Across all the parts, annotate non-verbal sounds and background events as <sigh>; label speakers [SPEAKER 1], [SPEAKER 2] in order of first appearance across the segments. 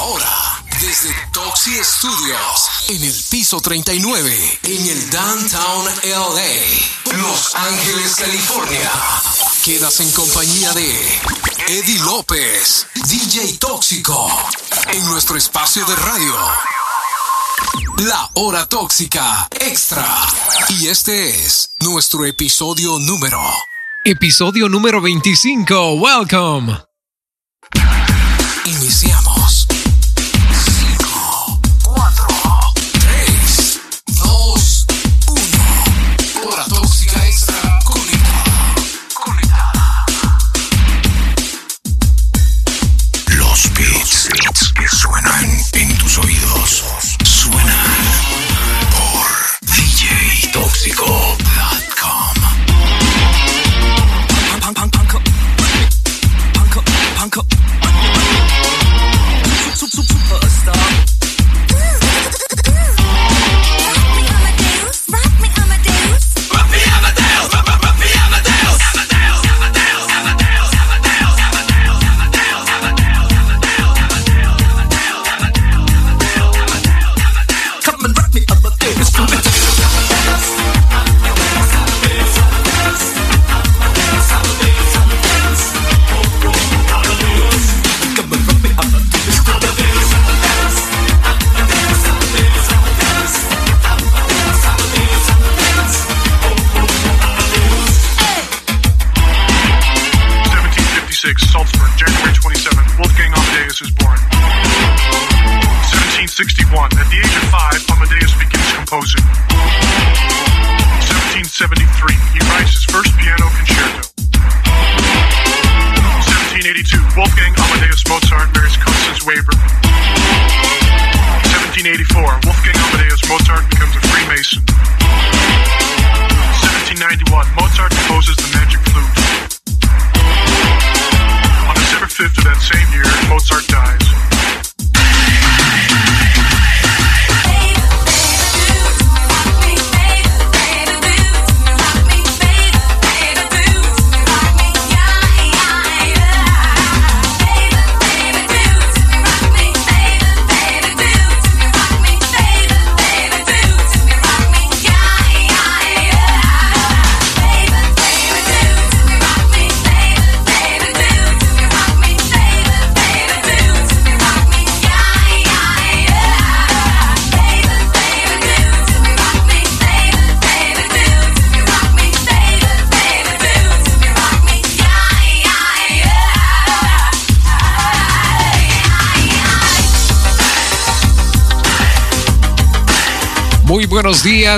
[SPEAKER 1] Ahora, desde Toxi Studios, en el piso 39, en el Downtown LA, Los Ángeles, California. Quedas en compañía de Eddie López, DJ Tóxico, en nuestro espacio de radio. La Hora Tóxica Extra. Y este es nuestro episodio número.
[SPEAKER 2] Episodio número 25. Welcome.
[SPEAKER 1] Iniciamos.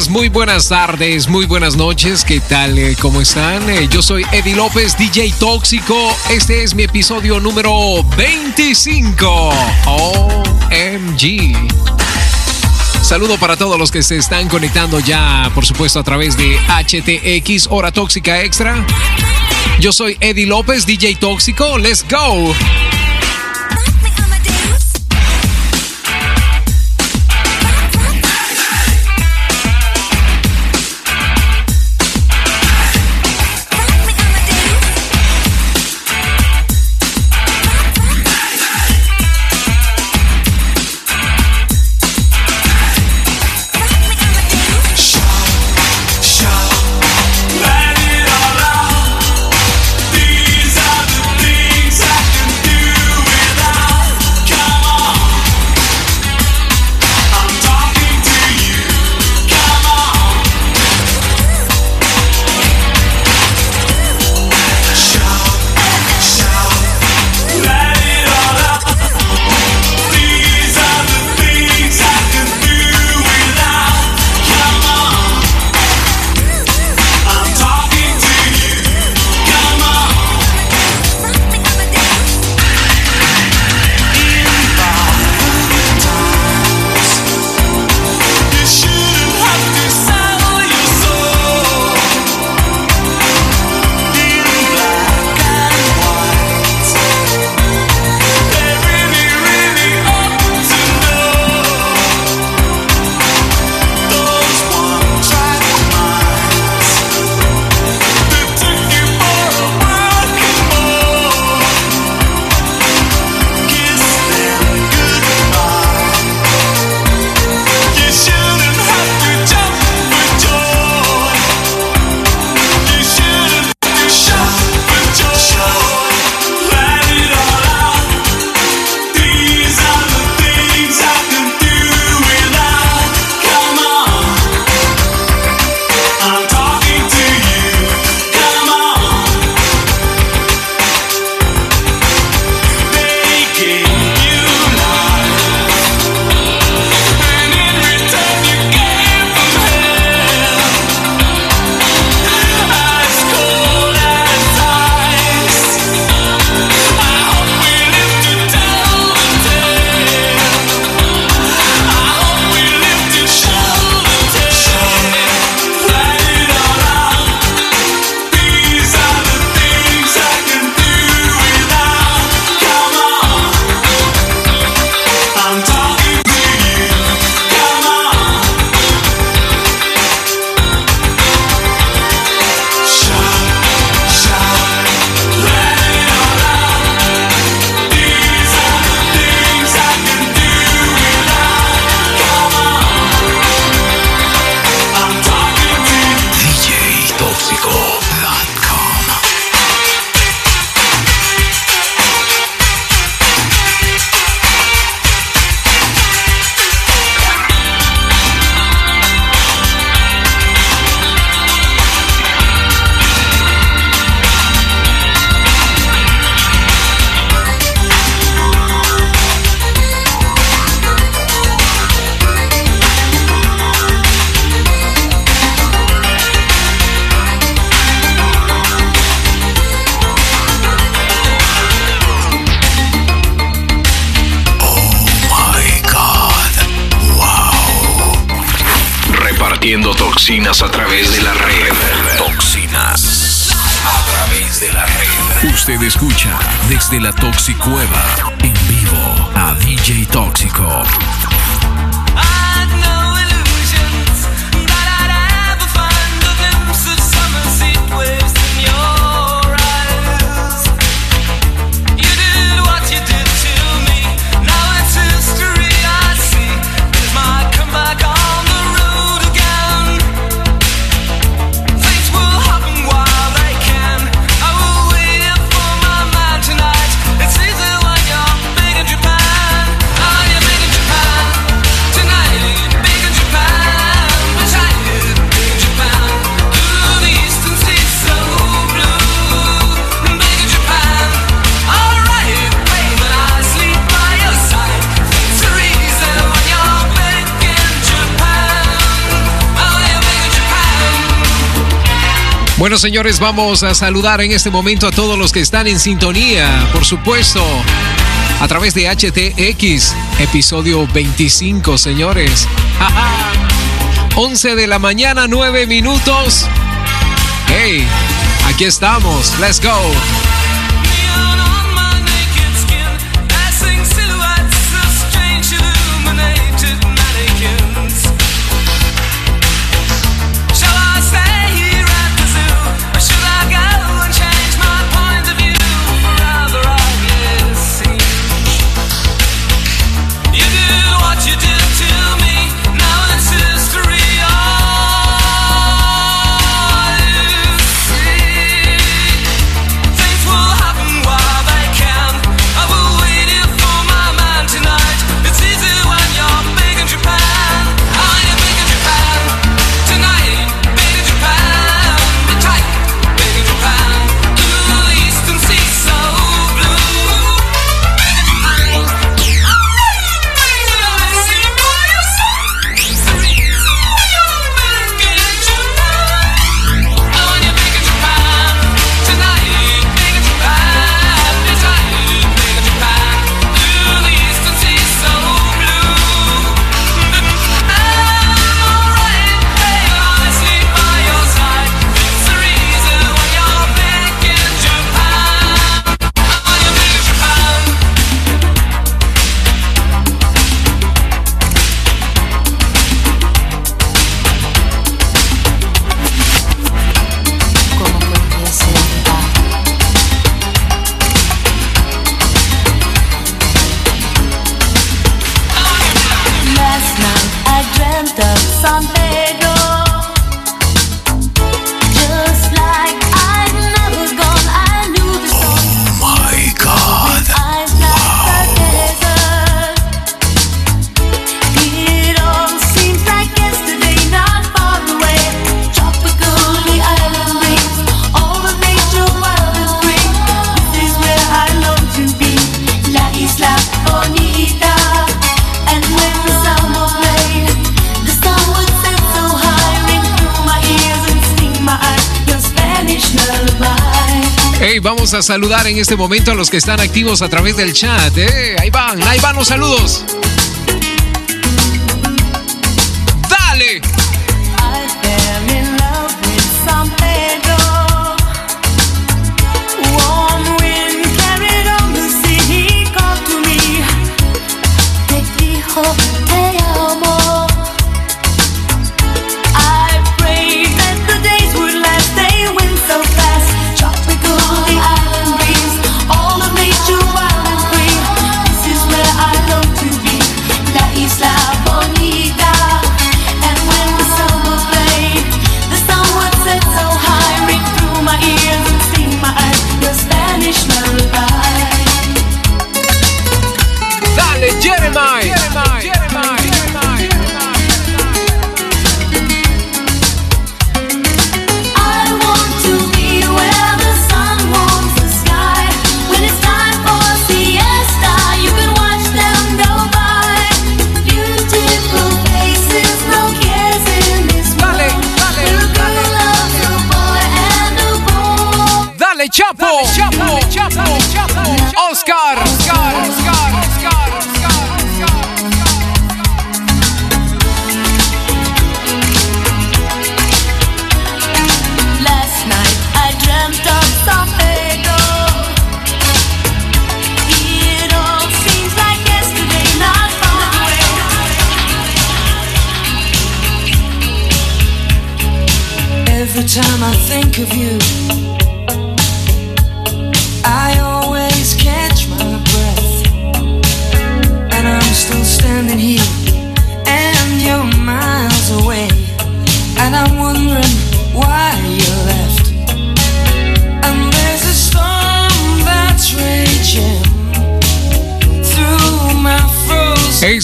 [SPEAKER 2] Muy buenas tardes, muy buenas noches. ¿Qué tal? Eh, ¿Cómo están? Eh, Yo soy Eddie López, DJ Tóxico. Este es mi episodio número 25. OMG. Saludo para todos los que se están conectando ya, por supuesto, a través de HTX Hora Tóxica Extra. Yo soy Eddie López, DJ Tóxico. Let's go.
[SPEAKER 1] Bueno, señores, vamos a saludar en este momento a todos los que están en sintonía, por supuesto, a través de HTX, episodio 25, señores. 11 de la mañana, 9 minutos. Hey, aquí estamos, let's go. Vamos a saludar en este momento a los que están activos a través del chat. ¿eh? Ahí van, ahí van los saludos.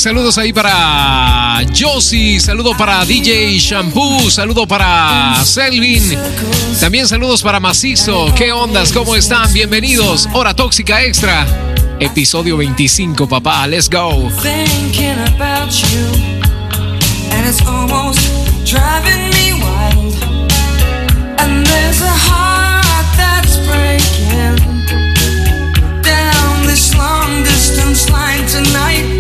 [SPEAKER 2] saludos ahí para Josie, saludo para DJ Shampoo, saludo para Selvin, también saludos para Macizo. ¿Qué ondas? ¿Cómo están? Bienvenidos. Hora Tóxica Extra, episodio 25, papá. Let's go.
[SPEAKER 3] tonight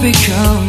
[SPEAKER 3] become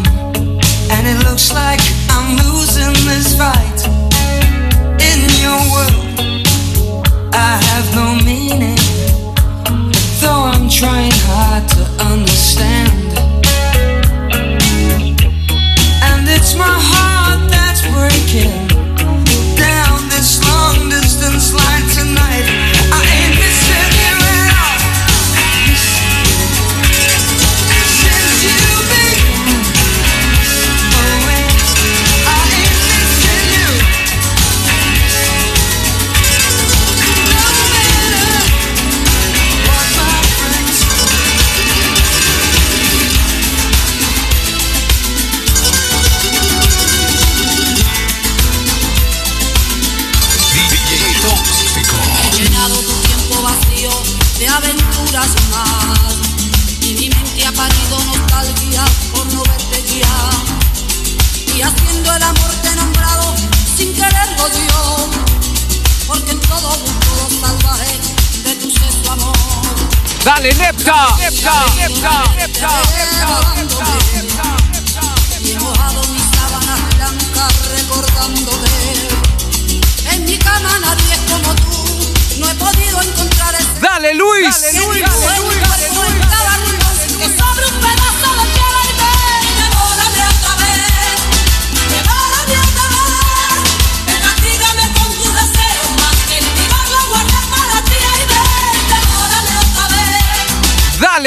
[SPEAKER 2] Dale,
[SPEAKER 4] Luis.
[SPEAKER 2] Dale, Luis.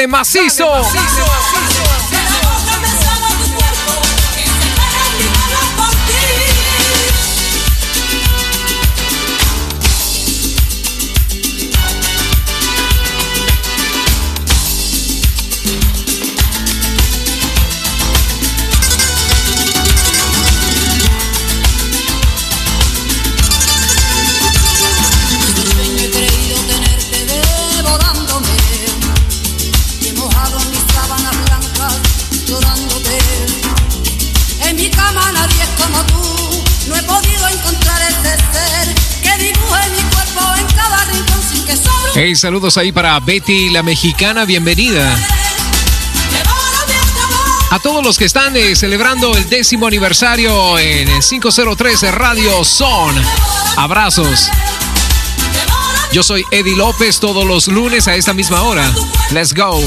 [SPEAKER 2] Macizo. Saludos ahí para Betty la mexicana, bienvenida. A todos los que están eh, celebrando el décimo aniversario en 503 Radio Son, abrazos. Yo soy Eddie López todos los lunes a esta misma hora. Let's go.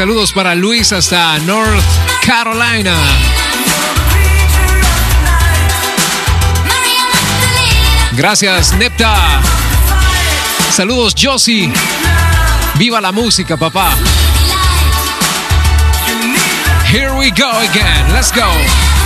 [SPEAKER 1] Saludos para Luis hasta North Carolina. Gracias, Nepta. Saludos, Josie. Viva la música, papá. Here we go again. Let's go.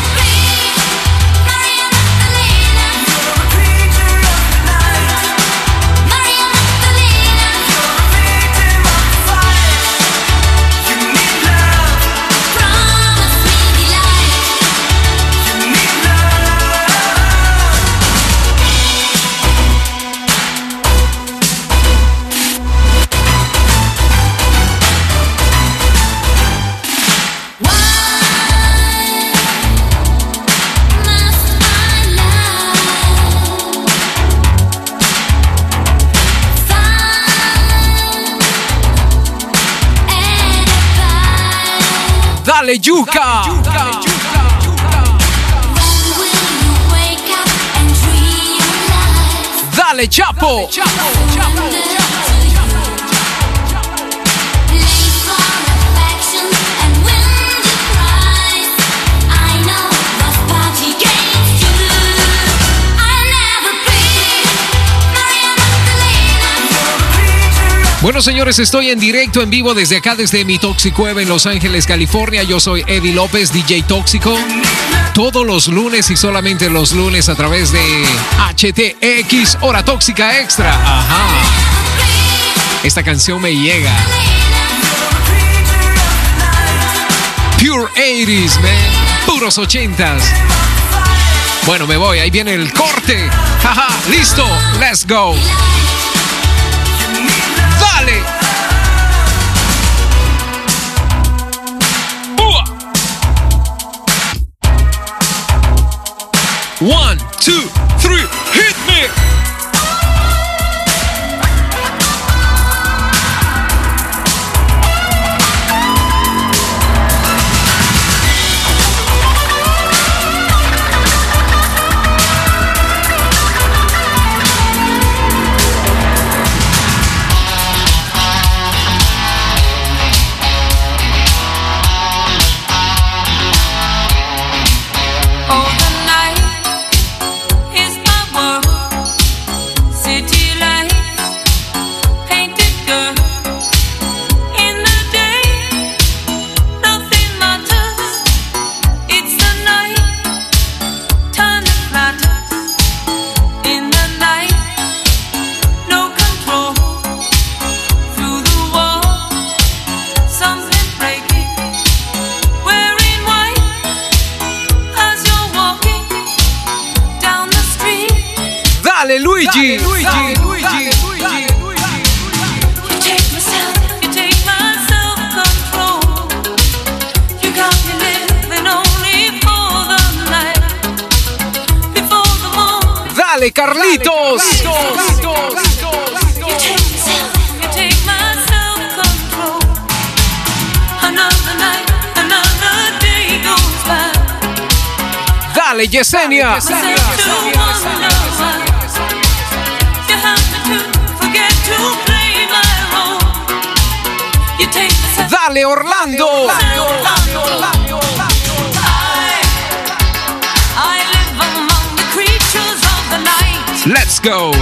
[SPEAKER 1] Dale, Yuka. Dale, Chapo. Bueno, señores, estoy en directo, en vivo desde acá, desde mi Toxicueva en Los Ángeles, California. Yo soy Eddie López, DJ Tóxico. Todos los lunes y solamente los lunes a través de HTX, Hora Tóxica Extra. Ajá. Esta canción me llega. Pure 80s, man. Puros 80s. Bueno, me voy. Ahí viene el corte. Jaja, listo. Let's go. One, two, three, hit me.
[SPEAKER 2] You take myself.
[SPEAKER 1] Dale, Orlando.
[SPEAKER 2] I live among the creatures of the night.
[SPEAKER 1] Let's go.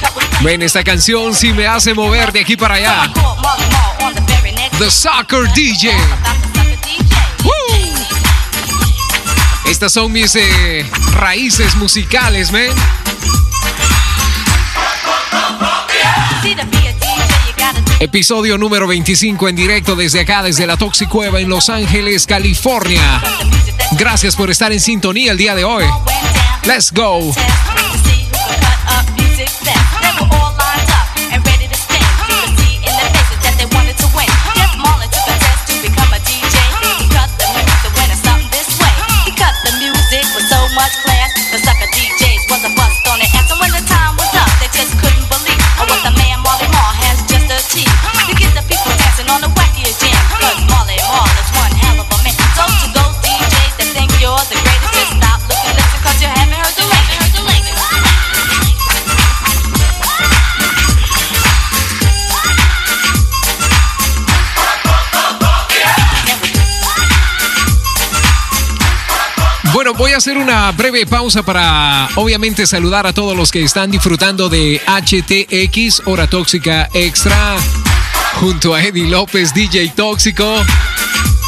[SPEAKER 5] Couple of
[SPEAKER 2] Ven, esta canción sí me hace mover de aquí para allá.
[SPEAKER 5] The
[SPEAKER 2] Soccer DJ.
[SPEAKER 5] DJ.
[SPEAKER 2] Estas son mis eh, raíces musicales, man. Episodio número 25 en directo desde acá, desde la Toxicueva en Los Ángeles, California. Gracias por estar en sintonía el día de hoy. Let's go. Hacer una breve pausa para obviamente saludar a todos los que están disfrutando de HTX, Hora Tóxica Extra, junto a Eddie López, DJ Tóxico,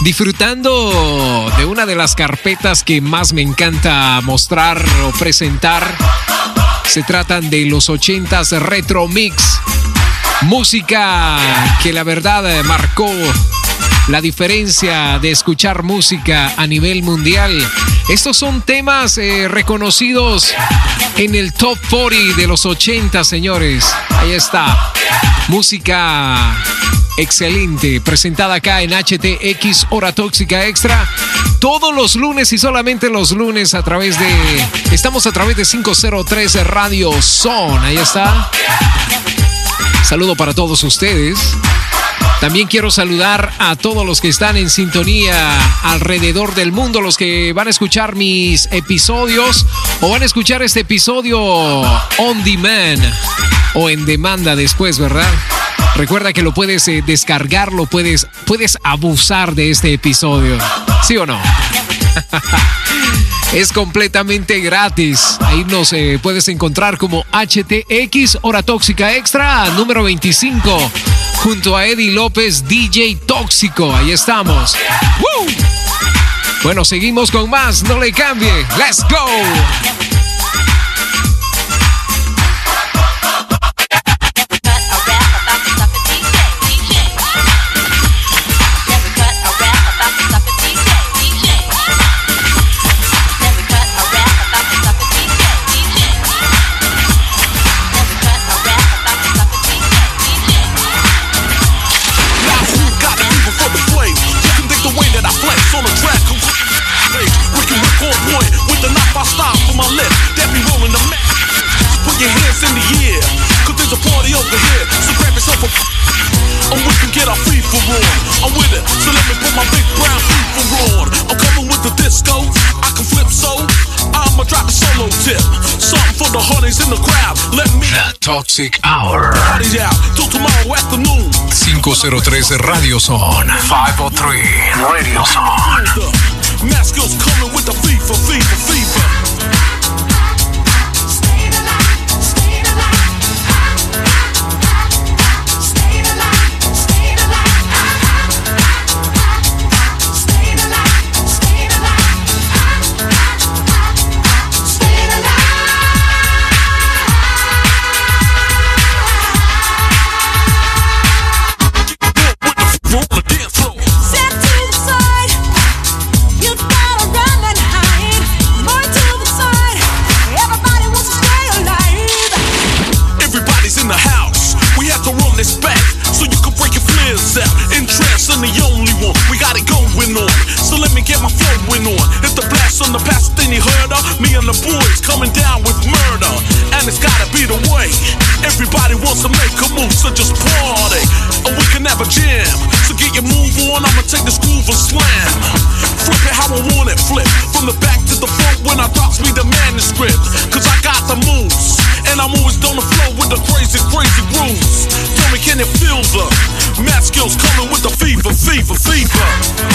[SPEAKER 2] disfrutando de una de las carpetas que más me encanta mostrar o presentar. Se tratan de los 80s Retro Mix. Música que la verdad eh, marcó la diferencia de escuchar música a nivel mundial. Estos son temas eh, reconocidos en el top 40 de los 80, señores. Ahí está. Música excelente, presentada acá en HTX Hora Tóxica Extra. Todos los lunes y solamente los lunes a través de... Estamos a través de 503 Radio Son. Ahí está. Saludo para todos ustedes. También quiero saludar a todos los que están en sintonía alrededor del mundo, los que van a escuchar mis episodios o van a escuchar este episodio on demand o en demanda después, ¿verdad? Recuerda que lo puedes eh, descargar, lo puedes, puedes abusar de este episodio. ¿Sí o no? <laughs> Es completamente gratis. Ahí nos eh, puedes encontrar como HTX Hora Tóxica Extra número 25 junto a Eddie López DJ Tóxico. Ahí estamos. ¡Woo! Bueno, seguimos con más. No le cambie. Let's go.
[SPEAKER 1] Honeys in the crowd. Let me
[SPEAKER 6] The Toxic Hour.
[SPEAKER 1] party out till tomorrow afternoon.
[SPEAKER 6] 503 Radio Son. 503 Radio Son.
[SPEAKER 1] The Masco's coming with the FIFA, FIFA, FIFA. take the
[SPEAKER 7] screw for slam. Flip it how I want it, flip. From the back to the front when I drops me the manuscript. Cause I got the moves. And I'm always on the flow with the crazy, crazy grooves. Tell me, can it
[SPEAKER 2] feel
[SPEAKER 7] the
[SPEAKER 2] math skills coming
[SPEAKER 7] with the fever, fever,
[SPEAKER 2] fever?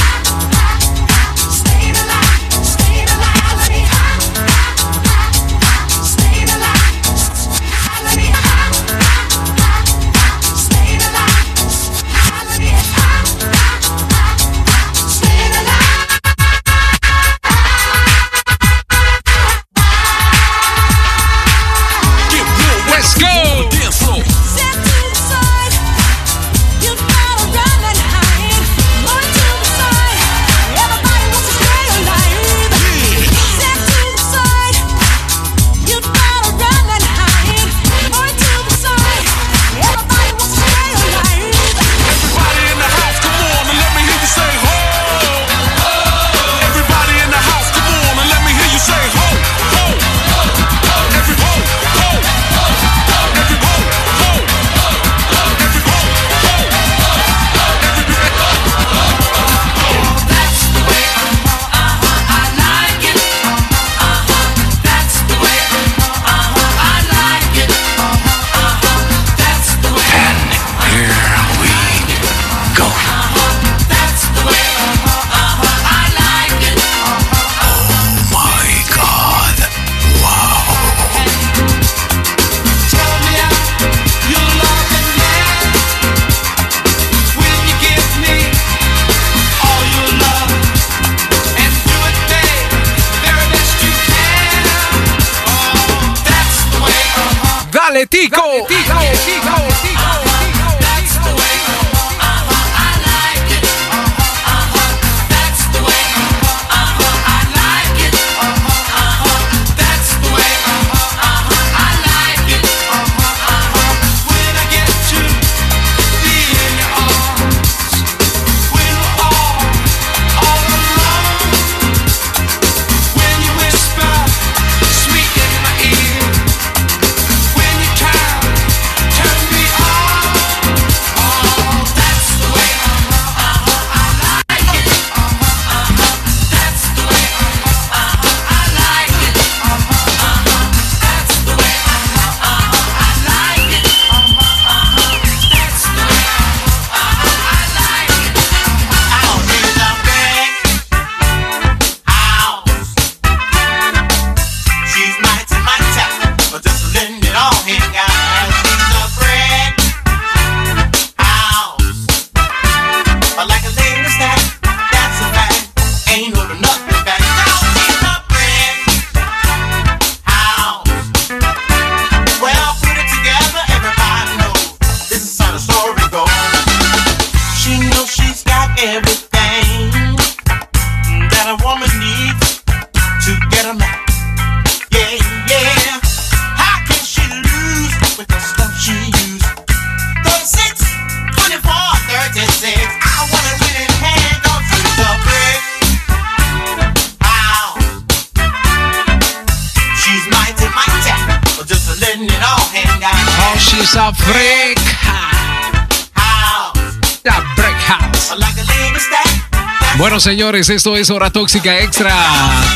[SPEAKER 2] Señores, esto es Hora Tóxica Extra.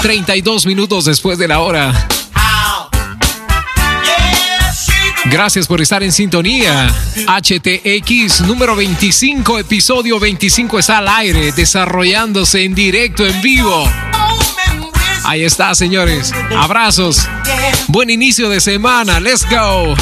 [SPEAKER 2] 32 minutos después de la hora. Gracias por estar en sintonía. HTX número 25, episodio 25 está al aire, desarrollándose en directo, en vivo. Ahí está, señores. Abrazos. Buen inicio de semana. Let's go.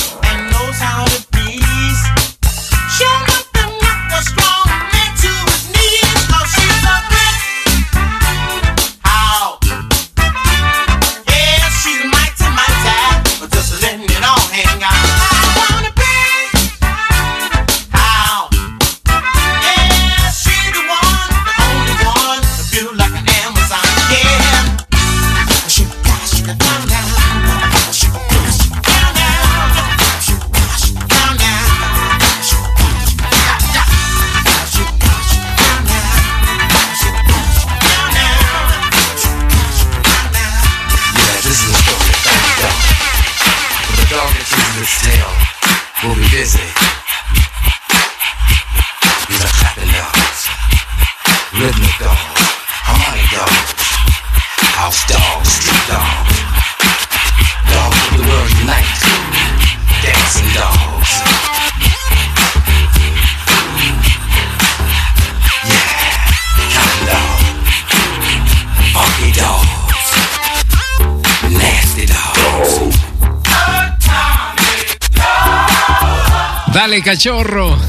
[SPEAKER 2] Cachorro. <laughs>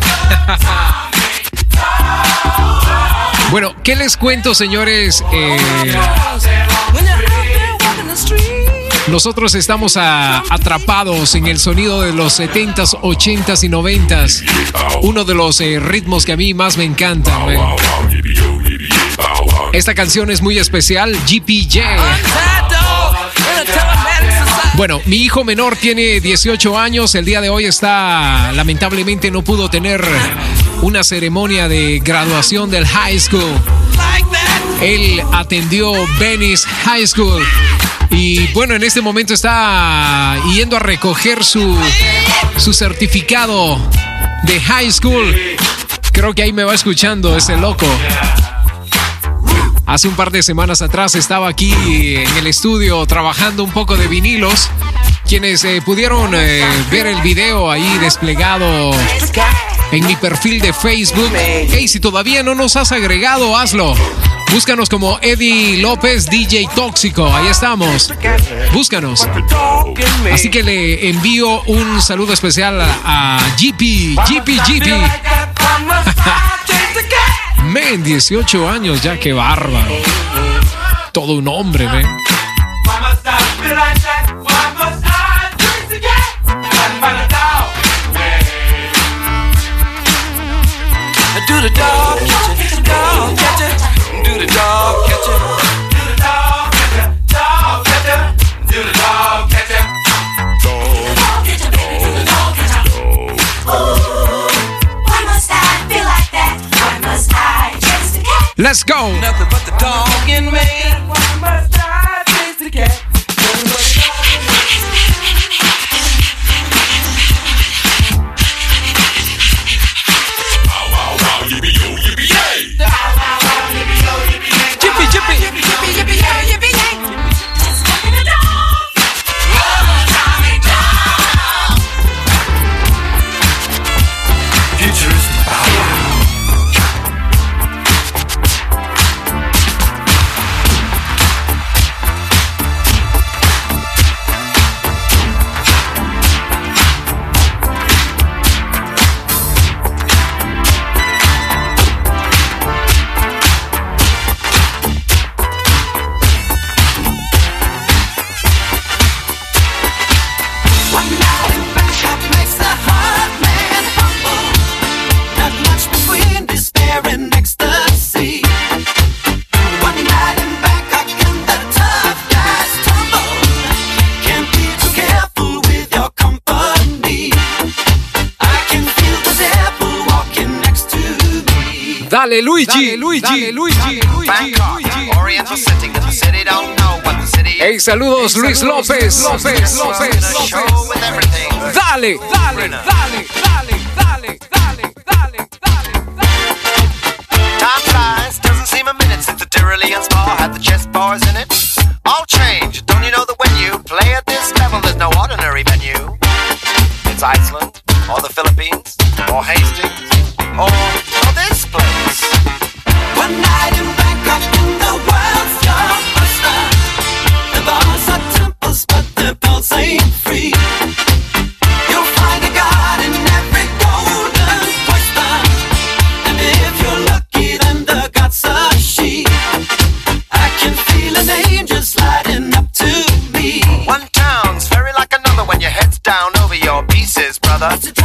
[SPEAKER 2] Bueno, ¿qué les cuento, señores? Eh, nosotros estamos atrapados en el sonido de los 70s, 80s y 90s. Uno de los eh, ritmos que a mí más me encantan. man. Esta canción es muy especial, GPJ. Bueno, mi hijo menor tiene 18 años. El día de hoy está, lamentablemente, no pudo tener una ceremonia de graduación del high school. Él atendió Venice High School. Y bueno, en este momento está yendo a recoger su, su certificado de high school. Creo que ahí me va escuchando ese loco. Hace un par de semanas atrás estaba aquí en el estudio trabajando un poco de vinilos. Quienes eh, pudieron eh, ver el video ahí desplegado en mi perfil de Facebook. Hey, si todavía no nos has agregado, hazlo. Búscanos como Eddie López DJ Tóxico. Ahí estamos. Búscanos. Así que le envío un saludo especial a, a GP, GP, GP. <laughs> men, 18 años ya, qué bárbaro. Todo un hombre, men.
[SPEAKER 1] Let's go. Dale Luigi, Luigi, Luigi, Hey, saludos Luis López, López, López, López. Dale, dale, dale. 아, 하다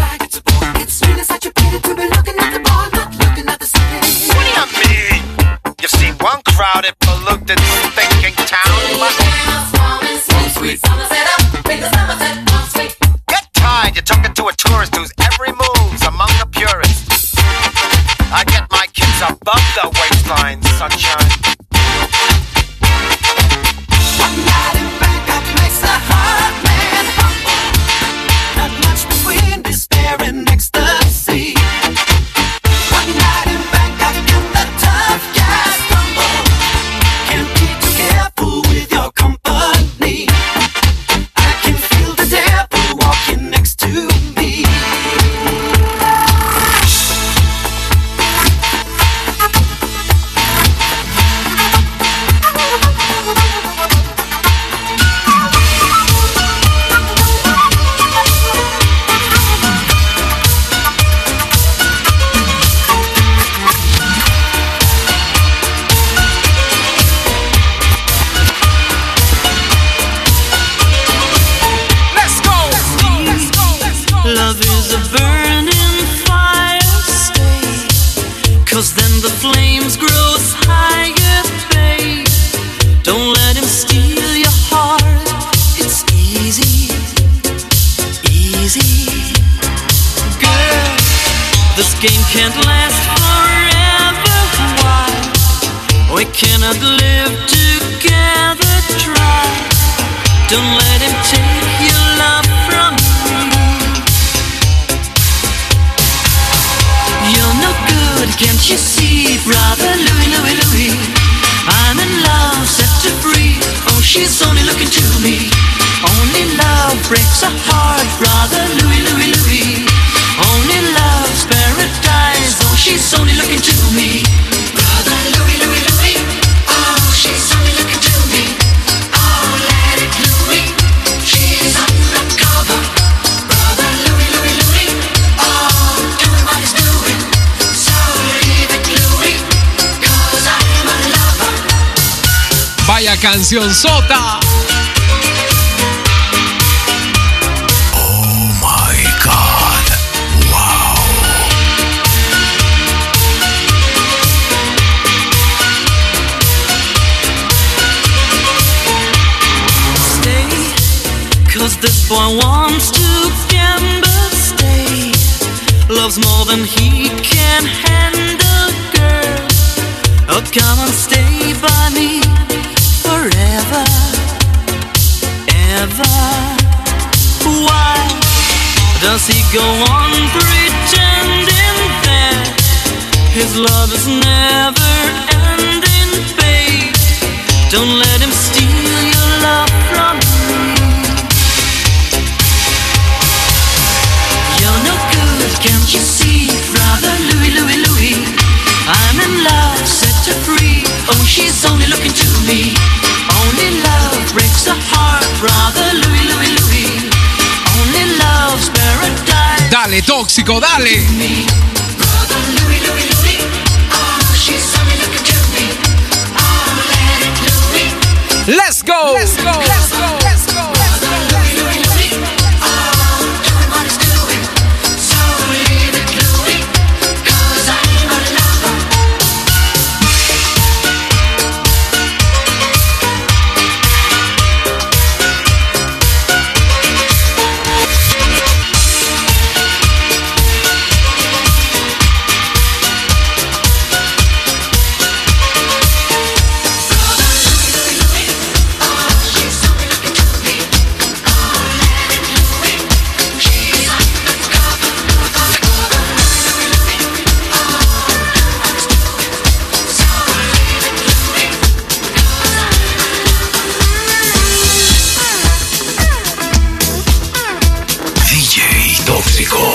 [SPEAKER 1] México.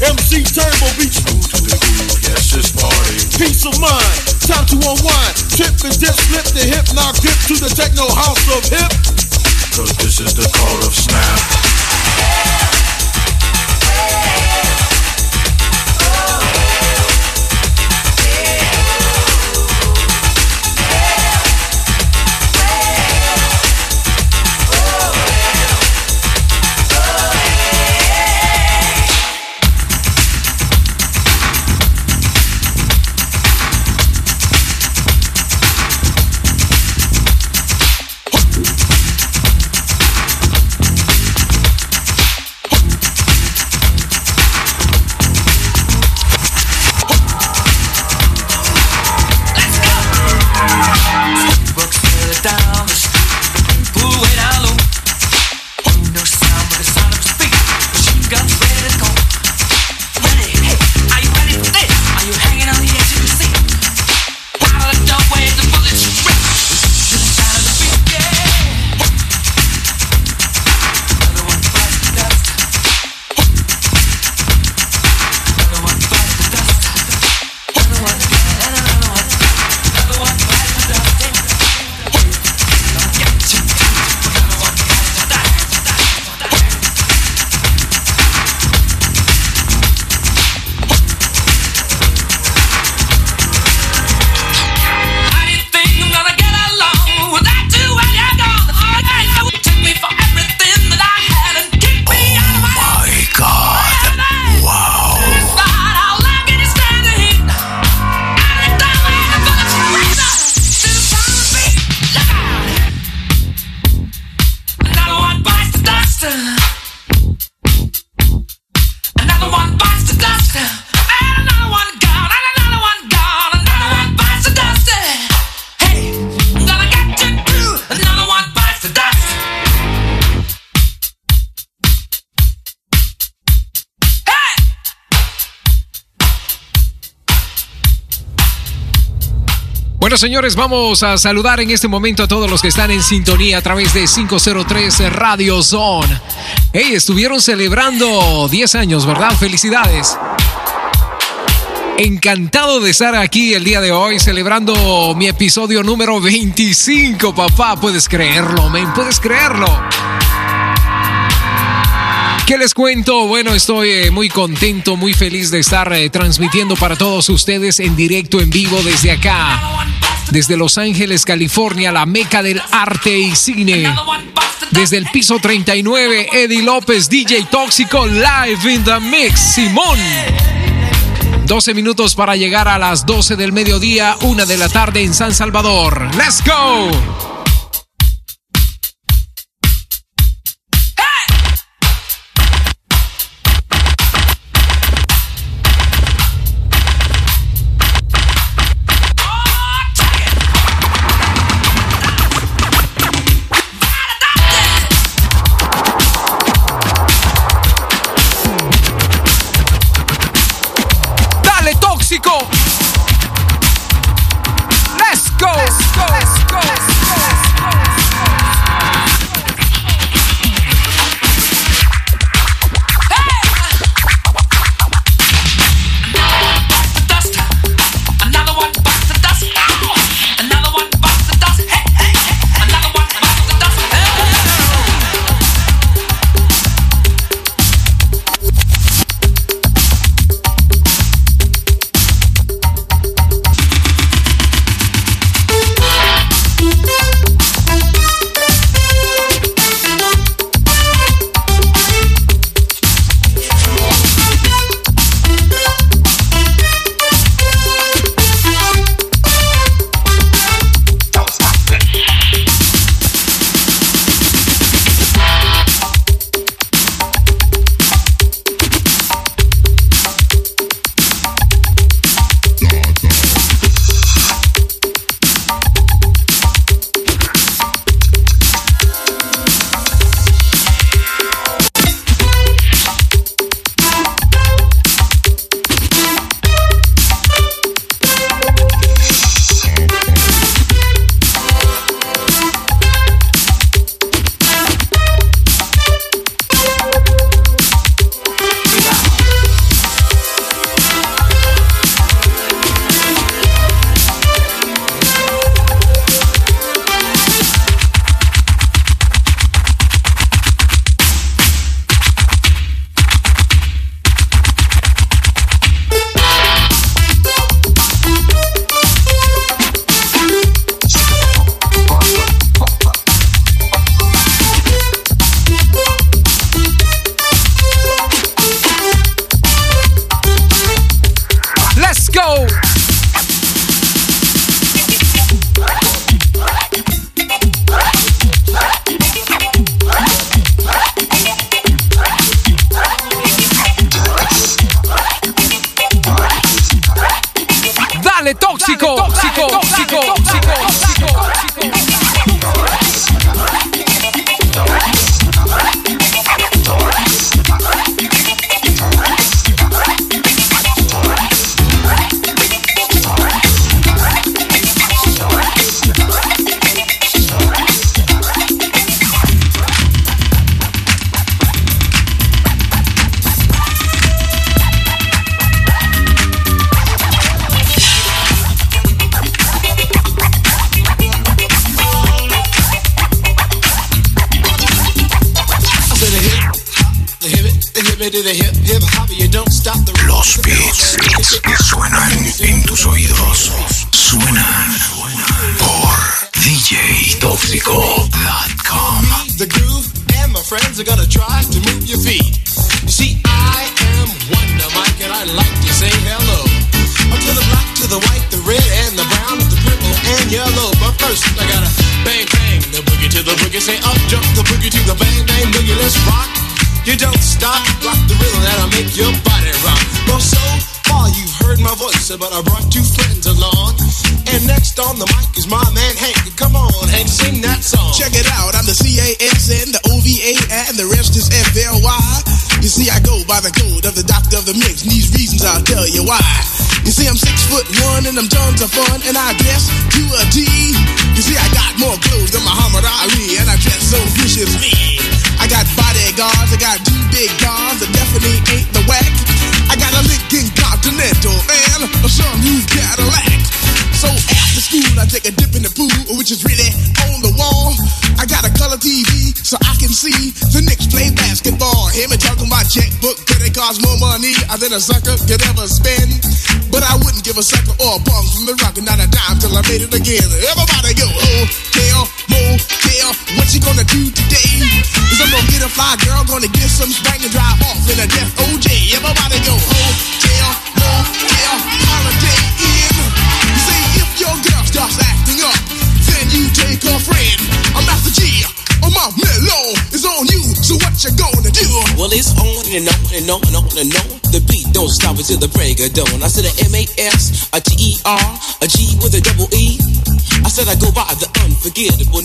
[SPEAKER 1] MC Turbo beats smooth to the groove. Yes, it's party. Peace of mind, time to unwind. Trip and dip, slip the hip, now dip to the techno house of hip. Cause this is the call of snap.
[SPEAKER 2] Señores, vamos a saludar en este momento a todos los que están en sintonía a través de 503 Radio Zone. Hey, estuvieron celebrando 10 años, ¿verdad? Felicidades. Encantado de estar aquí el día de hoy celebrando mi episodio número 25, papá. Puedes creerlo, men, puedes creerlo. ¿Qué les cuento? Bueno, estoy eh, muy contento, muy feliz de estar eh, transmitiendo para todos ustedes en directo, en vivo desde acá, desde Los Ángeles, California, la meca del arte y cine. Desde el piso 39, Eddie López, DJ Tóxico, live in the mix, Simón. 12 minutos para llegar a las 12 del mediodía, una de la tarde en San Salvador. ¡Let's go!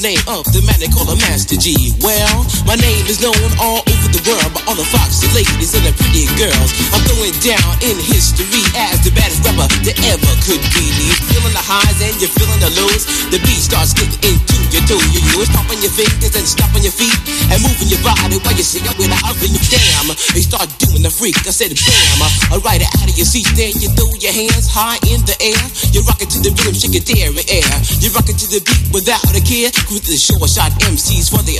[SPEAKER 8] Name of the man they call a Master G. Well, my name is known all over the world by all the foxy ladies and the pretty girls. I'm going down in history as the baddest rapper that ever could be. You're feeling the highs and you're feeling the lows. The beat starts getting know it's popping your fingers and stomping your feet and moving your body while you sing up with oven. You damn, they start doing the freak. I said bam, I ride it out of your seat. Then you throw your hands high in the air. You rock it to the rhythm, shake it there in air. You rock it to the beat without a care. With the short shot MCs for the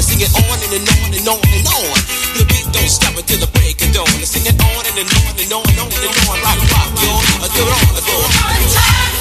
[SPEAKER 8] Sing it on and, and on and on and on. The beat don't stop until the break of dawn. Sing it on and, and on and on and on and on like rock, yo. I do it on,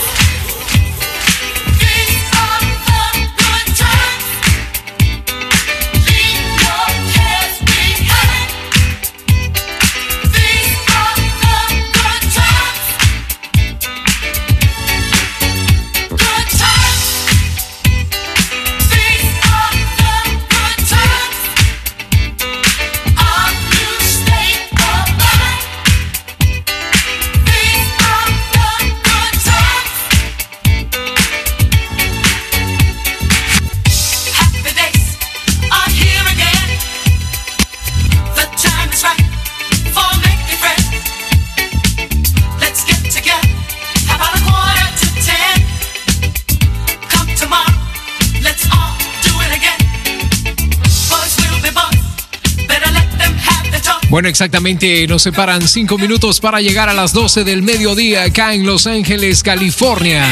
[SPEAKER 2] Bueno, exactamente, nos separan cinco minutos para llegar a las 12 del mediodía acá en Los Ángeles, California.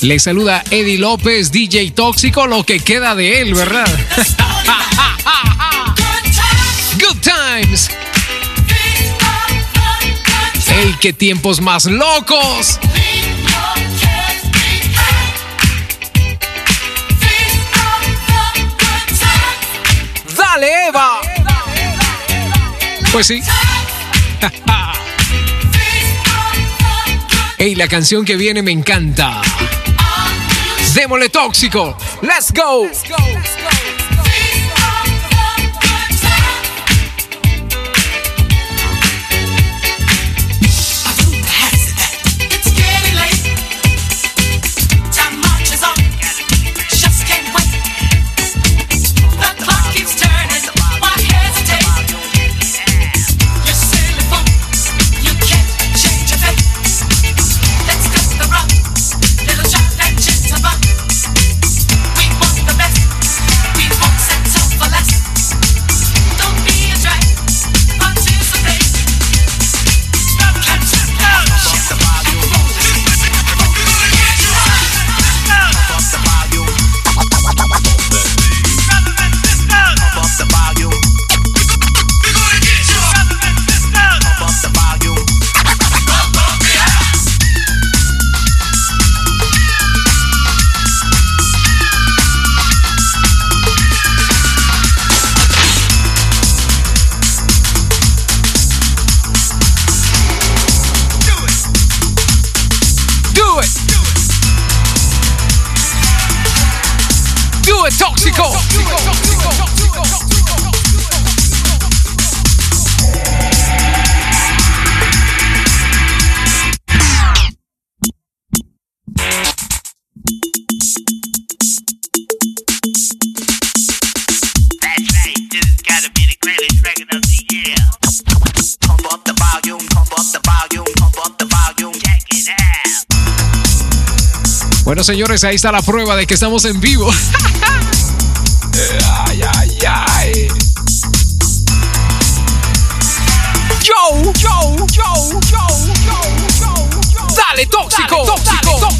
[SPEAKER 2] Le saluda Eddie López, DJ Tóxico, lo que queda de él, ¿verdad? <laughs> Good times. ¡Ey, qué tiempos más locos! ¡Dale, Eva! Pues sí. <laughs> Ey, la canción que viene me encanta. Démosle tóxico. Let's go.
[SPEAKER 5] It's
[SPEAKER 7] gotta be the greatest record of the year. Pump up the volume, pump up the volume, pump up the volume, check it out.
[SPEAKER 9] Bueno, señores, ahí está la prueba de que estamos en vivo. <laughs> ay, ay, ay. Yo, yo, yo, yo, yo, yo, yo. Dale, tóxico, tóxico, tóxico, tóxico,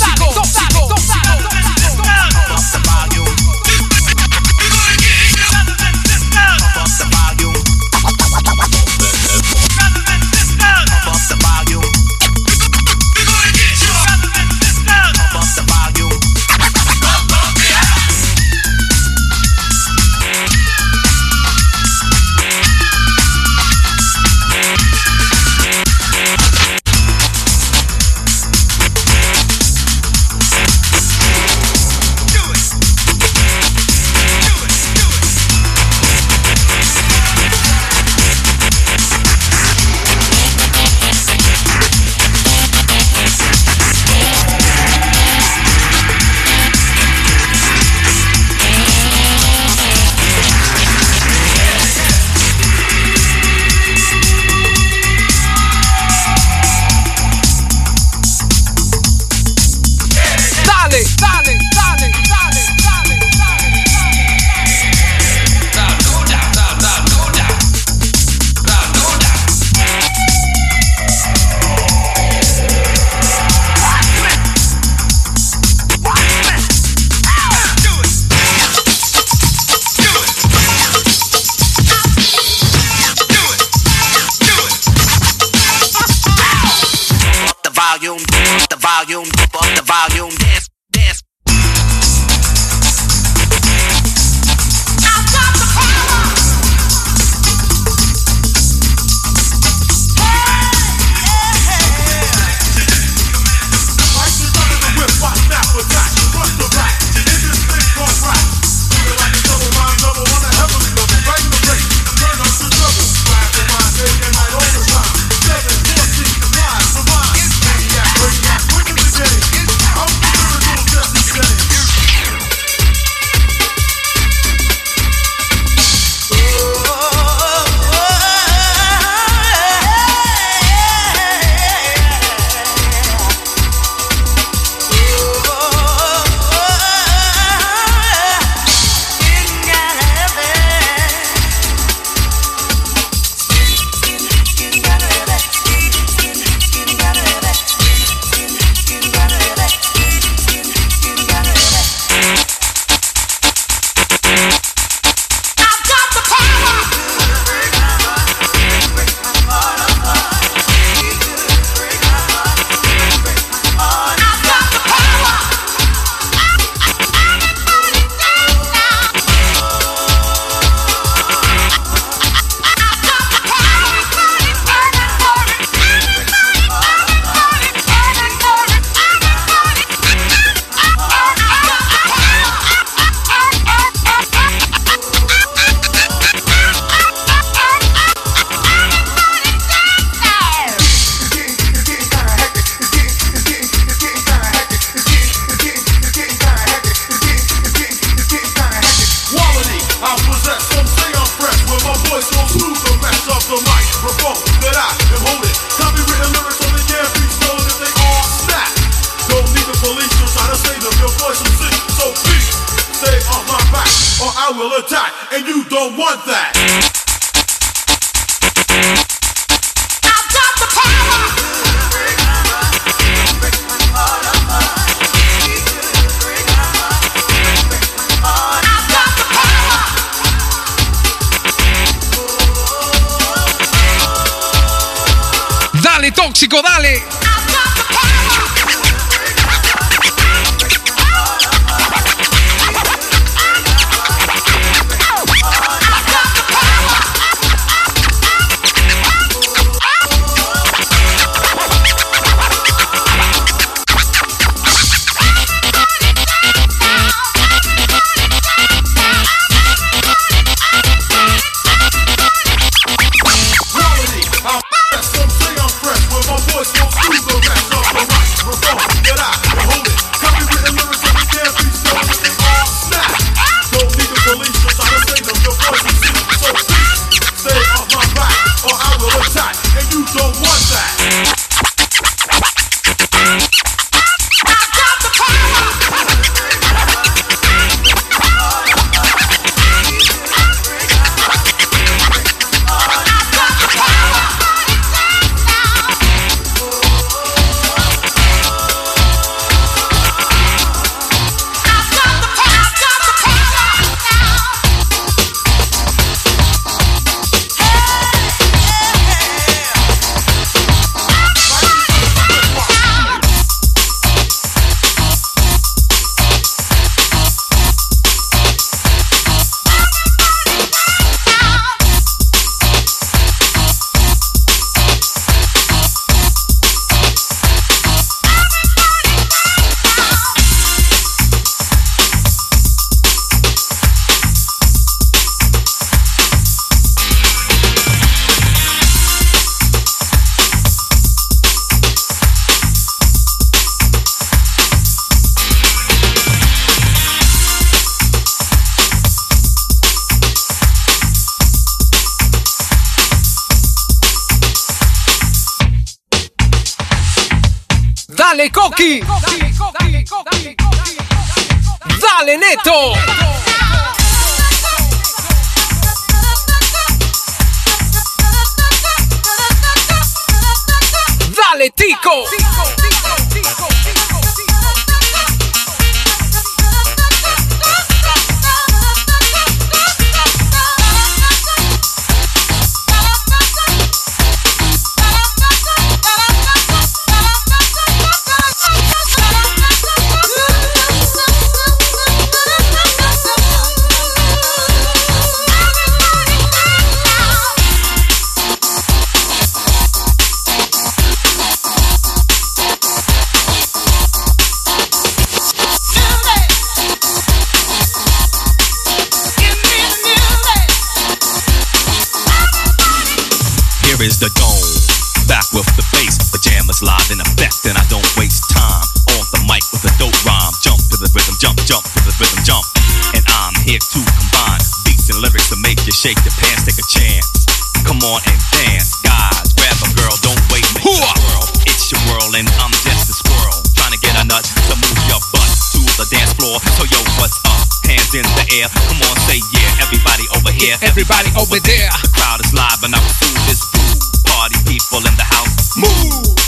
[SPEAKER 10] air. Come on, say yeah. Everybody over here.
[SPEAKER 11] Everybody, everybody over there.
[SPEAKER 10] there. Crowd is live and I pursue this food. Party people in the house. Move.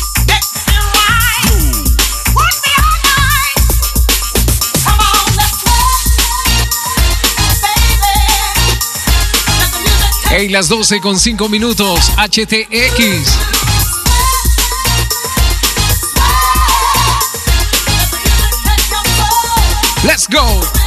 [SPEAKER 11] Hey, las 12 con 5 minutos, HTX. Let's go.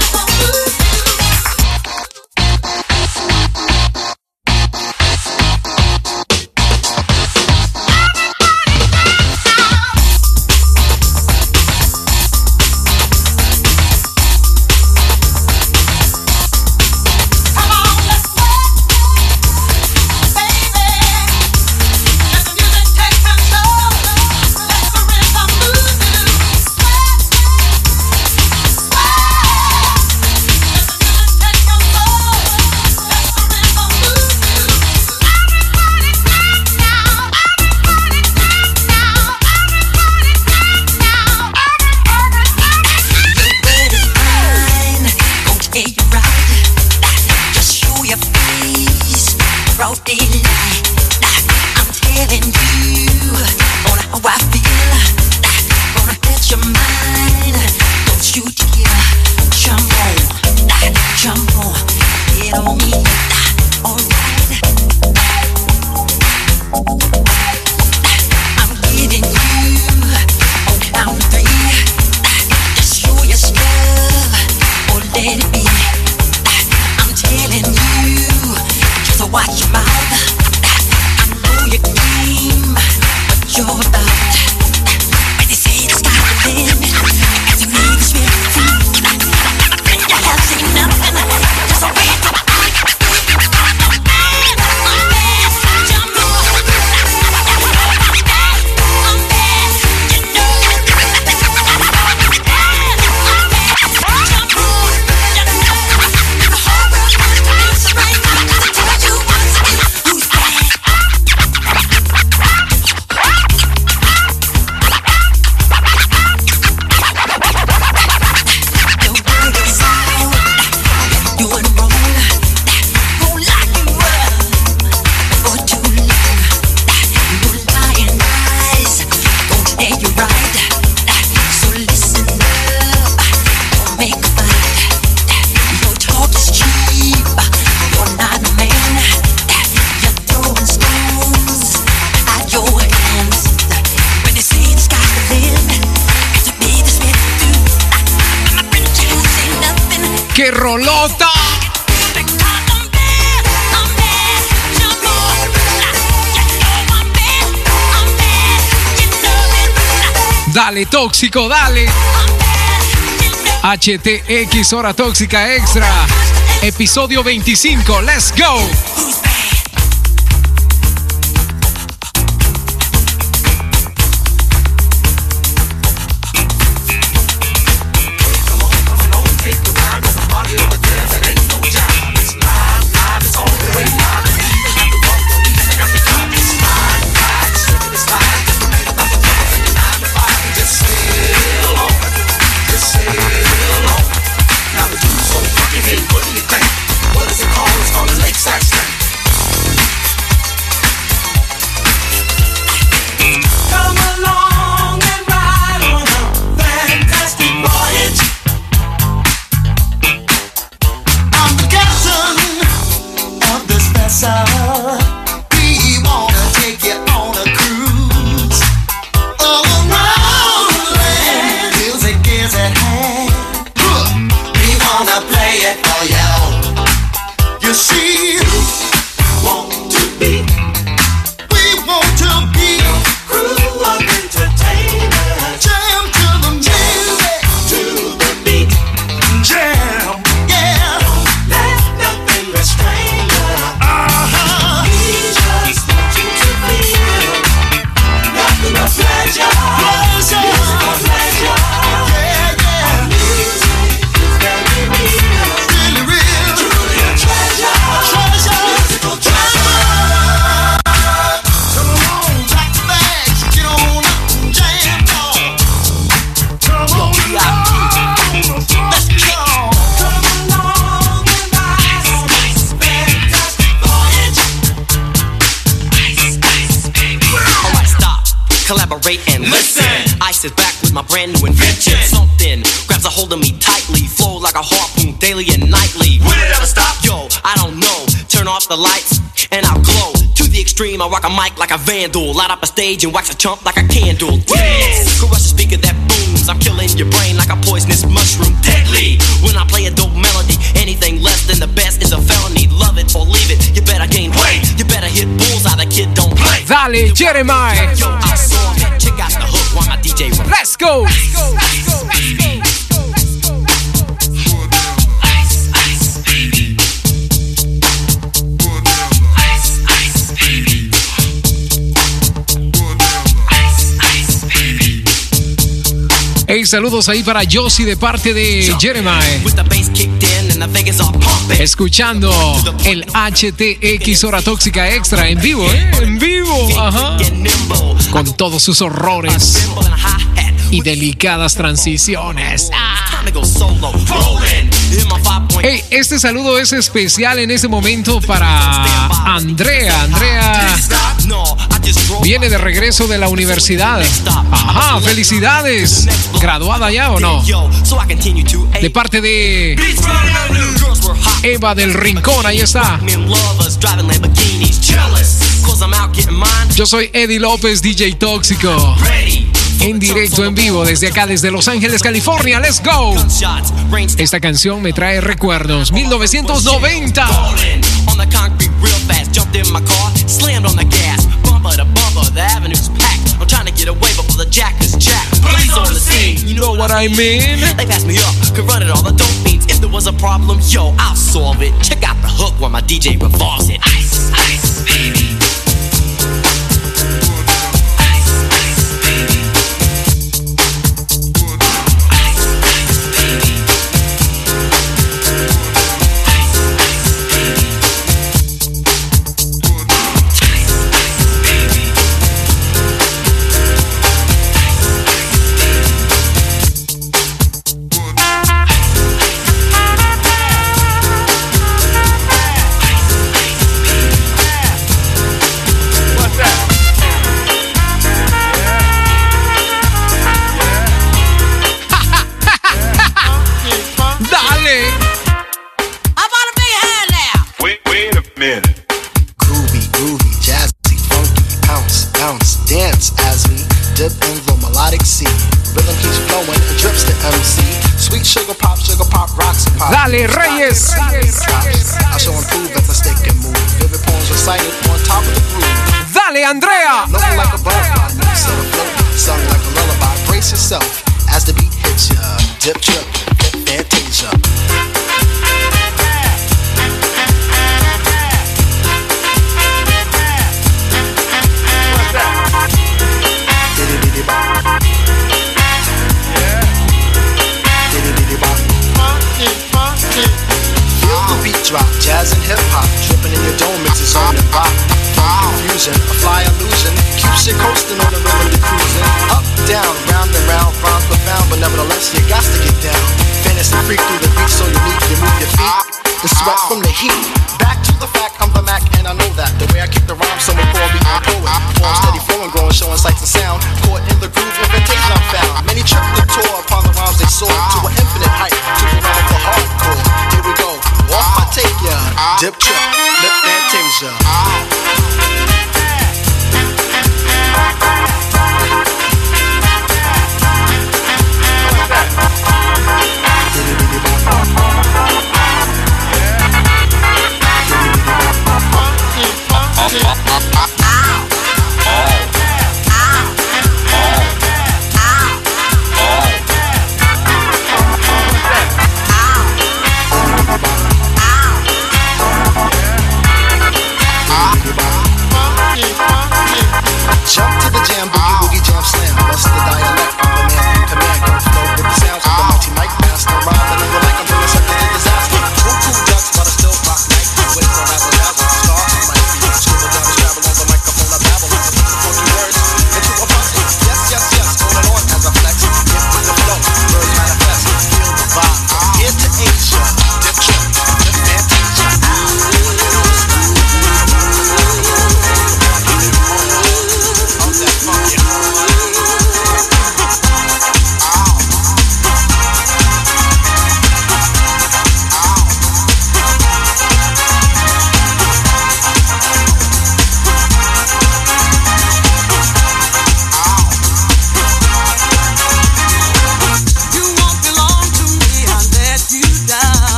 [SPEAKER 11] tóxico, dale. HTX Hora Tóxica Extra, episodio 25, let's go.
[SPEAKER 12] A vandal. Light up a stage and wax a chump like a candle. Dance! Crush a speaker that booms. I'm killing your brain like a poisonous mushroom. Deadly! When I play a dope melody, anything less than the best is a felony. Love it or leave it. You better gain weight. You better hit bullseye. The kid don't play.
[SPEAKER 2] Dale, Jeremiah. Saludos ahí para Josie de parte de Jeremiah. Escuchando el HTX Hora Tóxica Extra en vivo, ¿eh? En vivo, ajá. Con todos sus horrores y delicadas transiciones.
[SPEAKER 12] Point.
[SPEAKER 2] Hey, este saludo es especial en este momento para Andrea. Andrea viene de regreso de la universidad. Ajá, felicidades. ¿Graduada ya o no? De parte de. Eva del Rincón, ahí está. Yo soy Eddie López, DJ Tóxico. En directo, en vivo, desde acá, desde Los Ángeles, California. ¡Let's go! Esta canción me trae recuerdos. 1990.
[SPEAKER 12] Jack is Jack. Police on the scene, you know
[SPEAKER 2] What I mean?
[SPEAKER 12] They pass me up, could run it all. The dope means if there was a problem, yo, I'll solve it. Check out the hook while my DJ revolves it. Ice, ice, baby.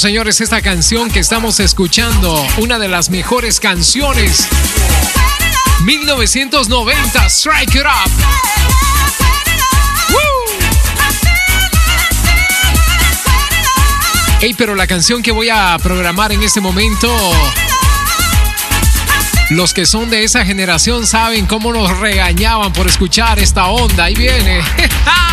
[SPEAKER 2] Señores, esta canción que estamos escuchando, una de las mejores canciones. 1990, Strike It Up. Ey, pero la canción que voy a programar en este momento, los que son de esa generación saben cómo nos regañaban por escuchar esta onda. Ahí viene. Dale, <laughs>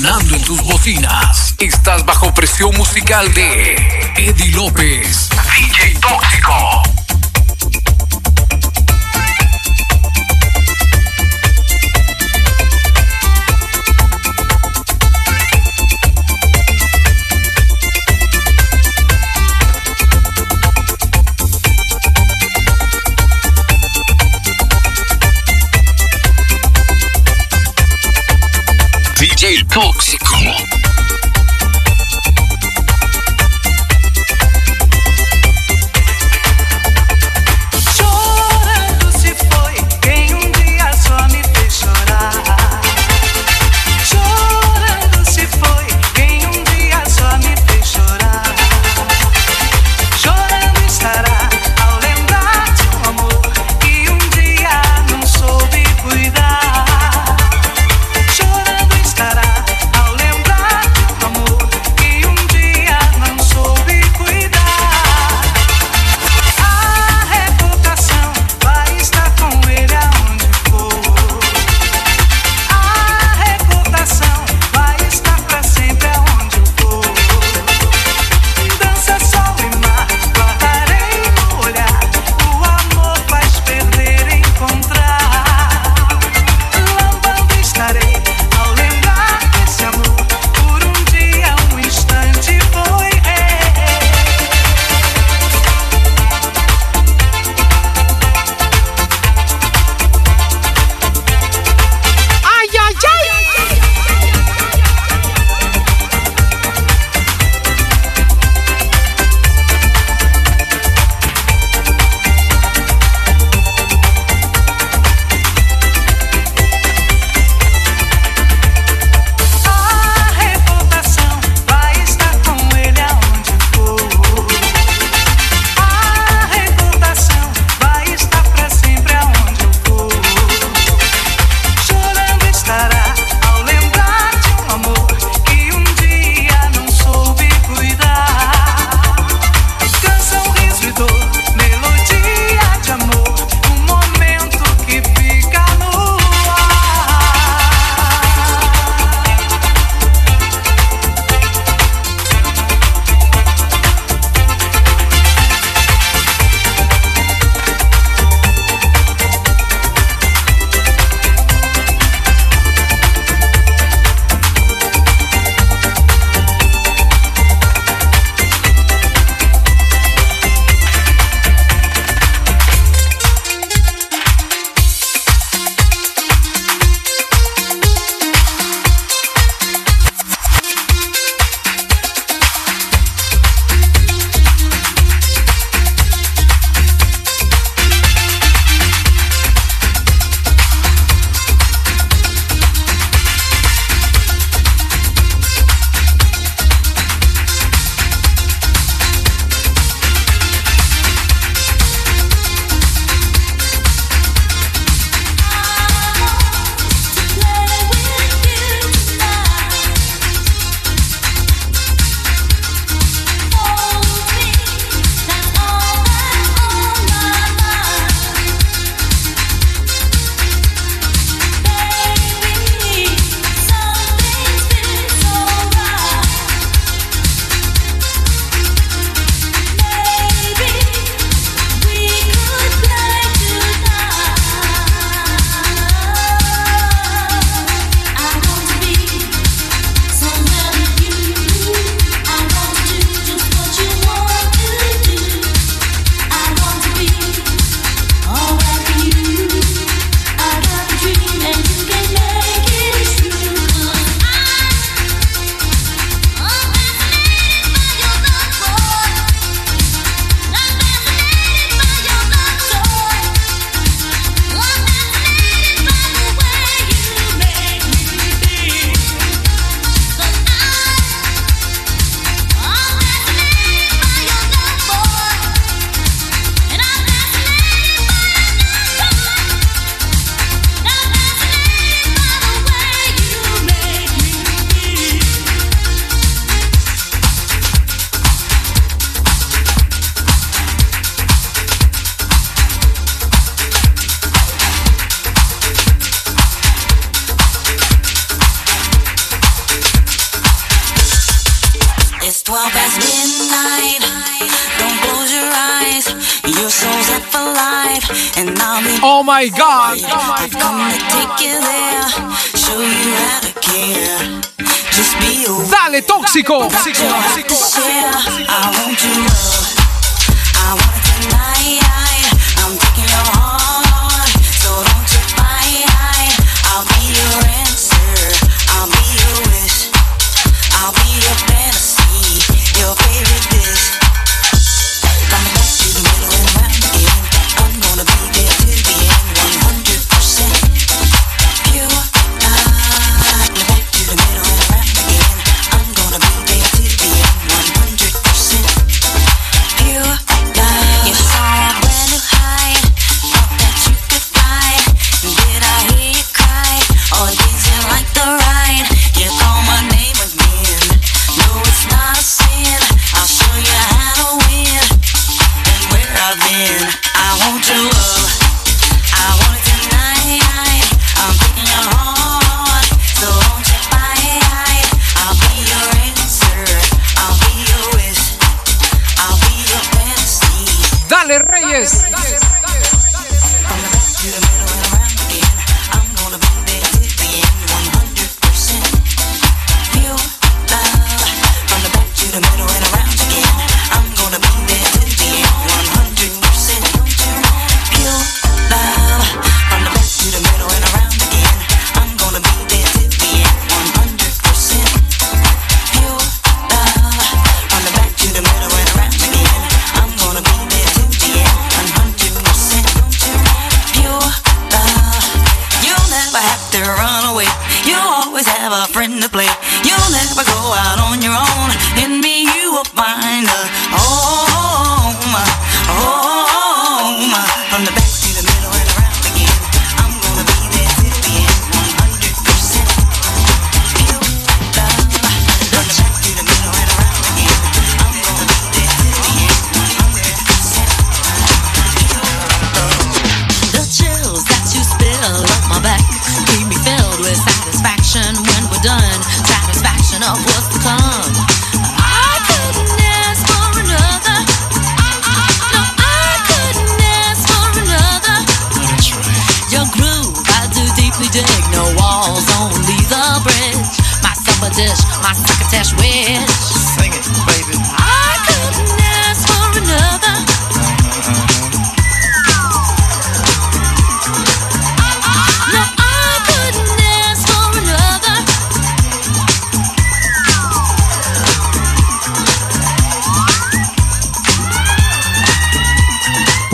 [SPEAKER 13] Sonando en tus bocinas. Estás bajo presión musical de Eddie López, DJ Tóxico. DJ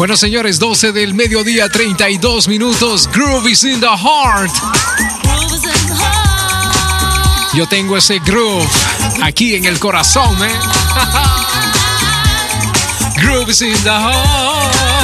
[SPEAKER 2] Bueno, señores, 12 del mediodía, 32 minutos. Groove is in the heart. Yo tengo ese groove aquí en el corazón, ¿eh? <laughs> Groove is in the heart.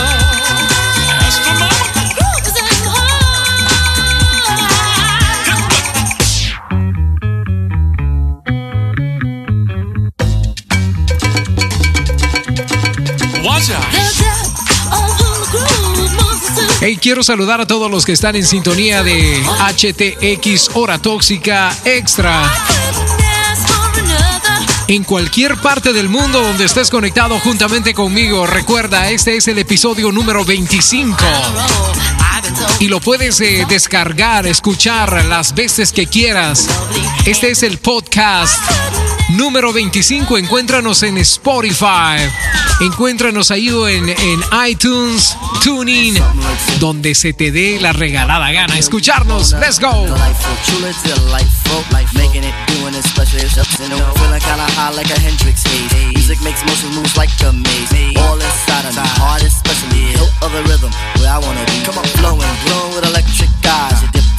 [SPEAKER 2] Hey, quiero saludar a todos los que están en sintonía de HTX Hora Tóxica Extra. En cualquier parte del mundo donde estés conectado juntamente conmigo, recuerda, este es el episodio número 25. Y lo puedes eh, descargar, escuchar las veces que quieras. Este es el podcast número 25. Encuéntranos en Spotify. Encuéntranos ahí en, en iTunes, TuneIn, donde se te dé la regalada gana. Escucharnos. Let's go.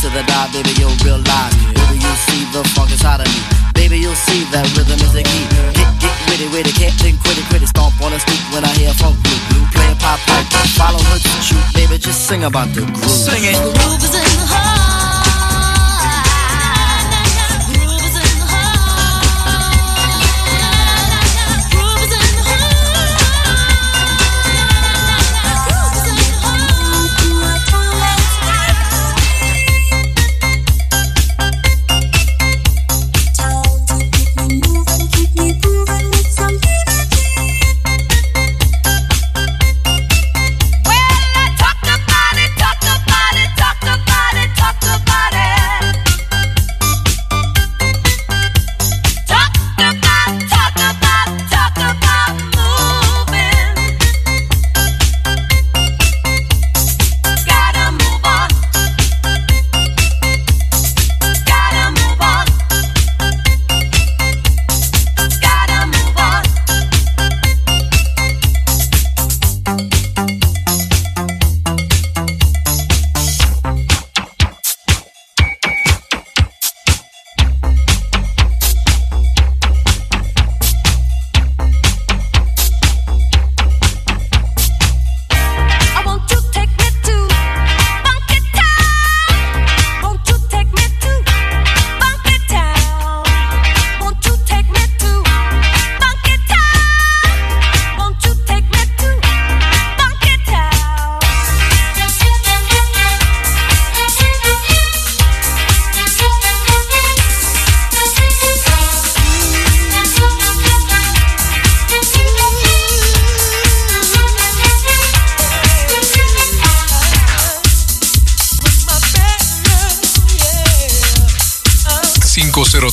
[SPEAKER 14] to the dive, baby, you'll realize. Baby, you'll see the funk inside of me. Baby, you'll see that rhythm is the key. with it, can't think quit it, quit it. Stomp on a speak when I hear funk blue, blue playing pop punk. Follow her to shoot, baby, just sing about the groove. Sing it.
[SPEAKER 1] The groove is in the heart.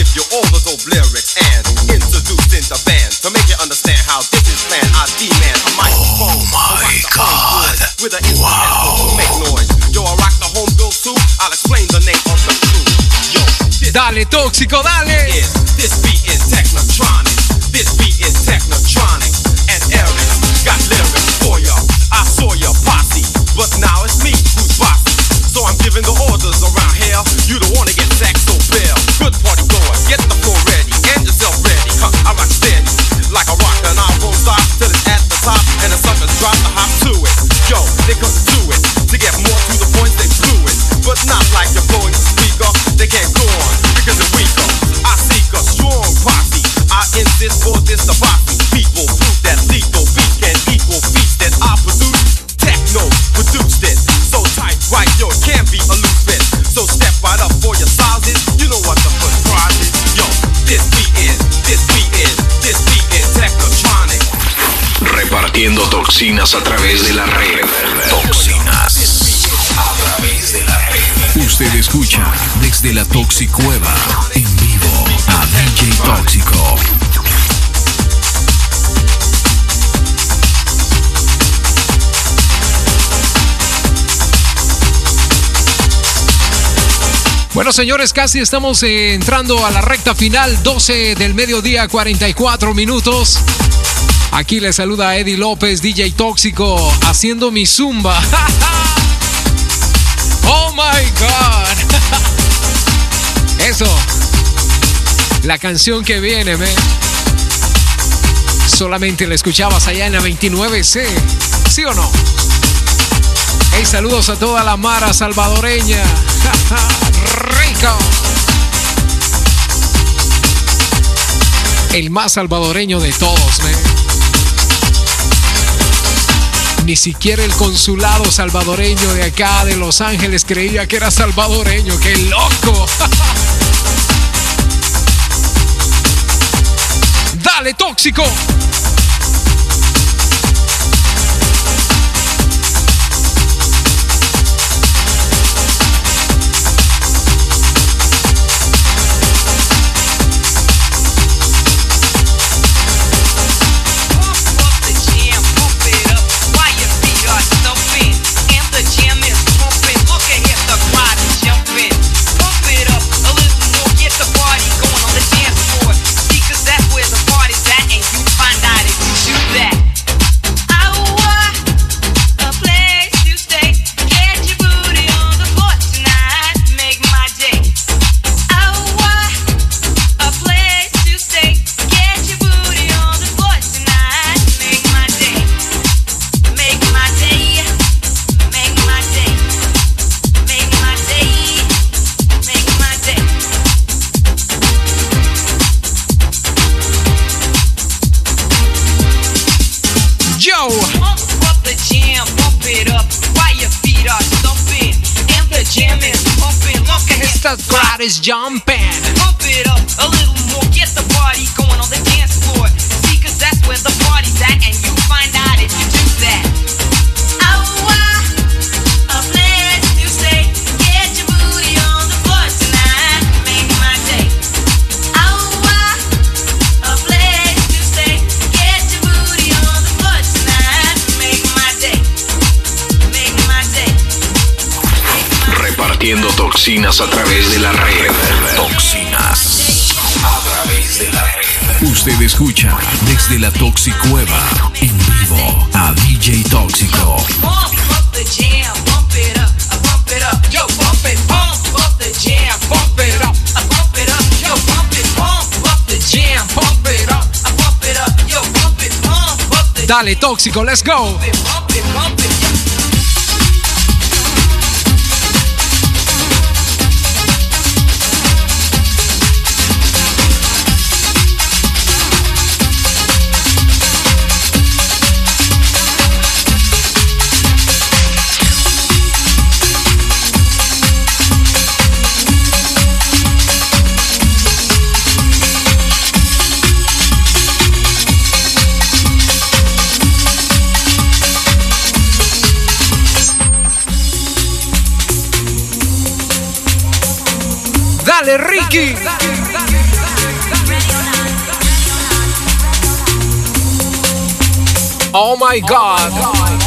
[SPEAKER 2] give you all of those lyrics and introducing the band to make you understand how this is planned. I demand a microphone. Oh my god. With an wow. make noise. Yo, I rock the home too. I'll explain the name of the crew. Yo,
[SPEAKER 15] dale, tóxico, dale.
[SPEAKER 16] Toxinas a través de la red. Toxinas a través de la red. Usted escucha desde la Toxicueva en vivo a DJ Tóxico.
[SPEAKER 15] Bueno, señores, casi estamos entrando a la recta final, 12 del mediodía, 44 minutos. Aquí les saluda a Eddie López, DJ Tóxico, haciendo mi zumba. <laughs> ¡Oh my God! <laughs> Eso. La canción que viene, me. Solamente la escuchabas allá en la 29C. ¿Sí o no? Hey, saludos a toda la Mara salvadoreña. <laughs> ¡Rico! El más salvadoreño de todos, me. Ni siquiera el consulado salvadoreño de acá, de Los Ángeles, creía que era salvadoreño. ¡Qué loco! <laughs> Dale, tóxico.
[SPEAKER 2] Jumping.
[SPEAKER 16] Toxinas a través de la red. Toxinas a través de la red. Usted escucha desde la Toxicueva en vivo a DJ Tóxico.
[SPEAKER 17] Pump up the jam,
[SPEAKER 2] Ricky. Oh my God.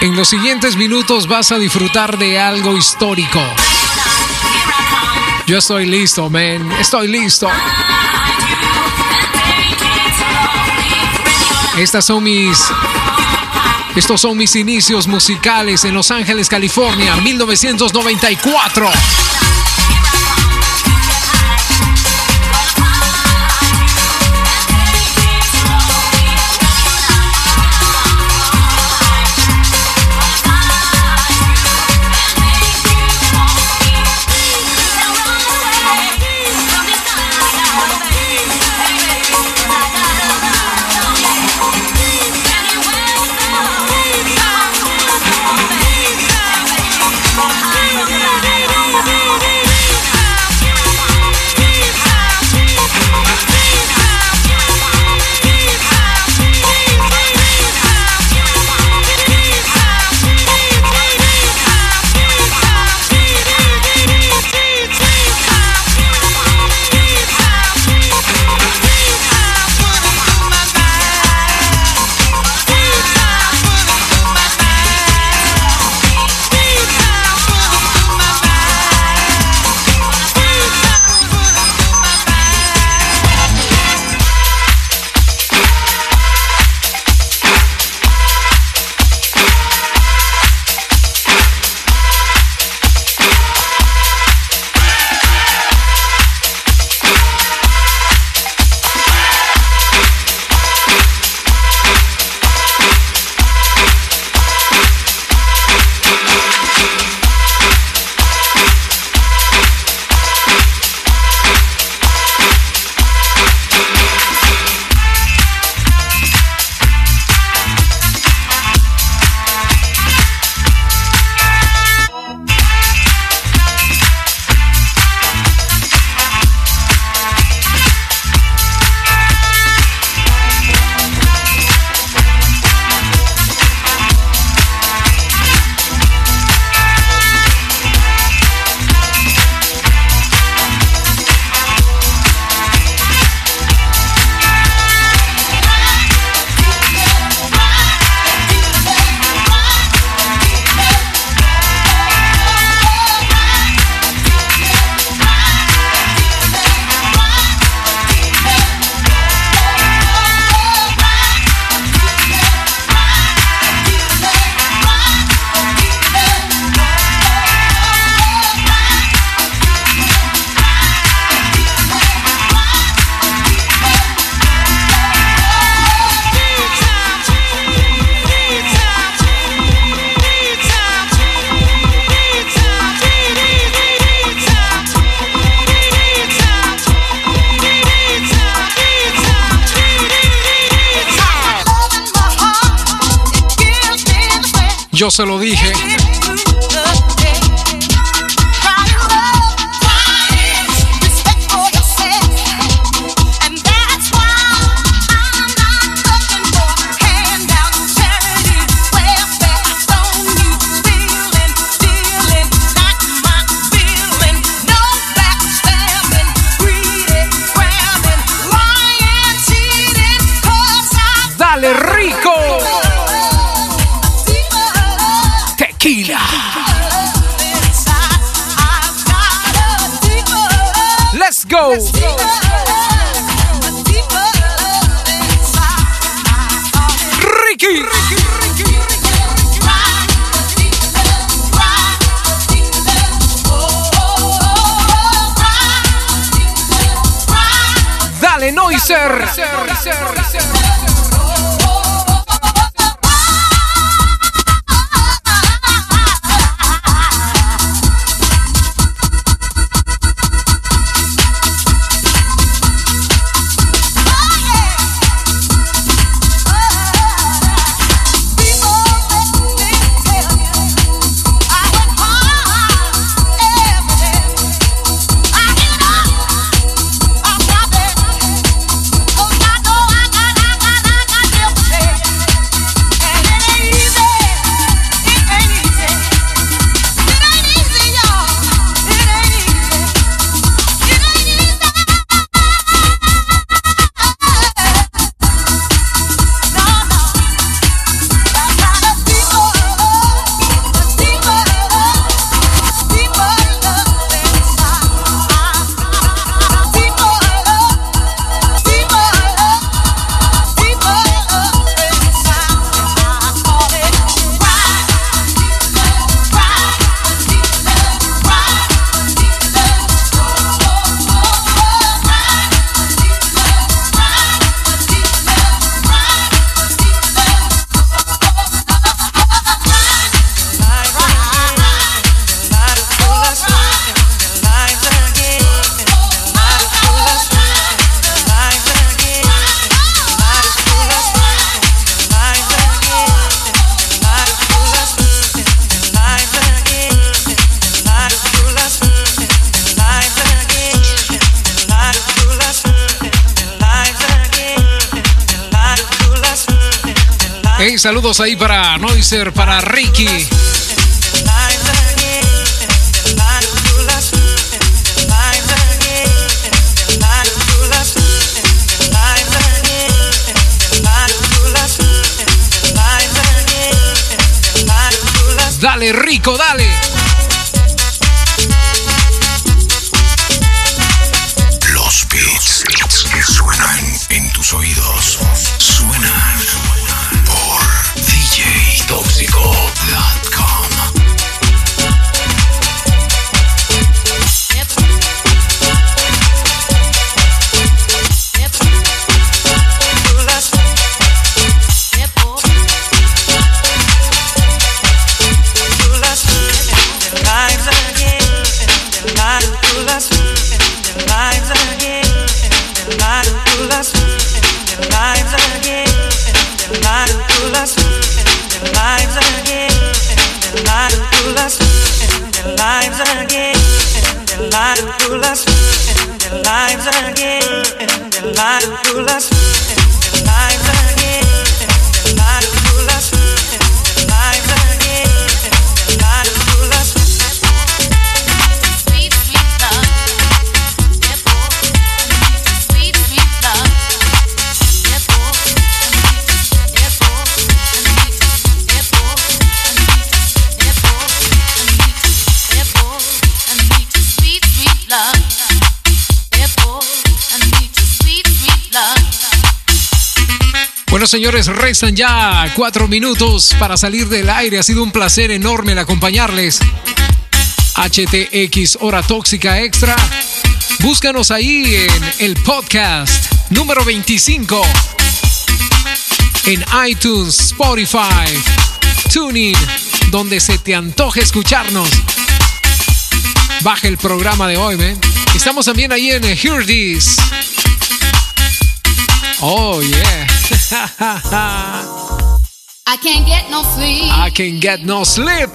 [SPEAKER 2] En los siguientes minutos vas a disfrutar de algo histórico. Yo estoy listo, man. Estoy listo. Estas son mis. Estos son mis inicios musicales en Los Ángeles, California, 1994.
[SPEAKER 13] Saludos ahí para Noiser, para Ricky. Dale, rico, dale. Señores, restan ya cuatro minutos para salir del aire. Ha sido un placer enorme el acompañarles. HTX Hora Tóxica Extra. Búscanos ahí en el podcast número 25. En iTunes, Spotify, TuneIn, donde se te antoje escucharnos. Baja el programa de hoy, ¿ven? Estamos también ahí en Hear This. Oh, yeah. <laughs>
[SPEAKER 18] I can't get no sleep.
[SPEAKER 4] I can get no sleep.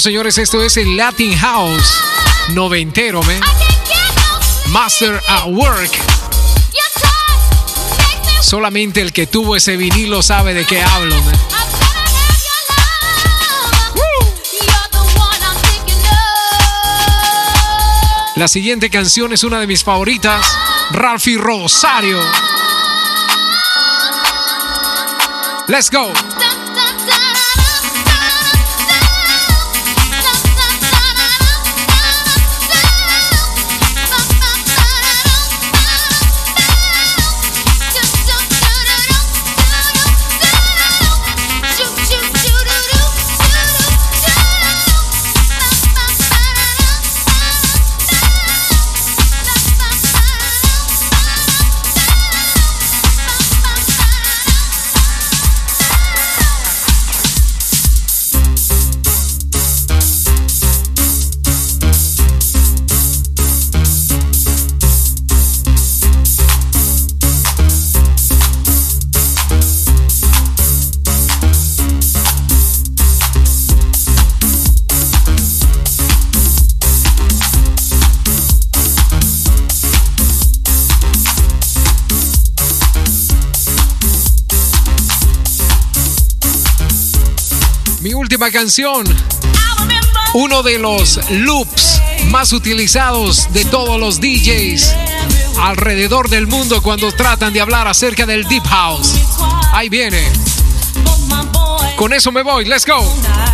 [SPEAKER 4] Bueno, señores, esto es el Latin House noventero, man. Master at Work. Solamente el que tuvo ese vinilo sabe de qué hablo. La siguiente canción es una de mis favoritas, Ralphie Rosario. Let's go. Canción. Uno de los loops más utilizados de todos los DJs alrededor del mundo cuando tratan de hablar acerca del Deep House. Ahí viene. Con eso me voy. Let's go.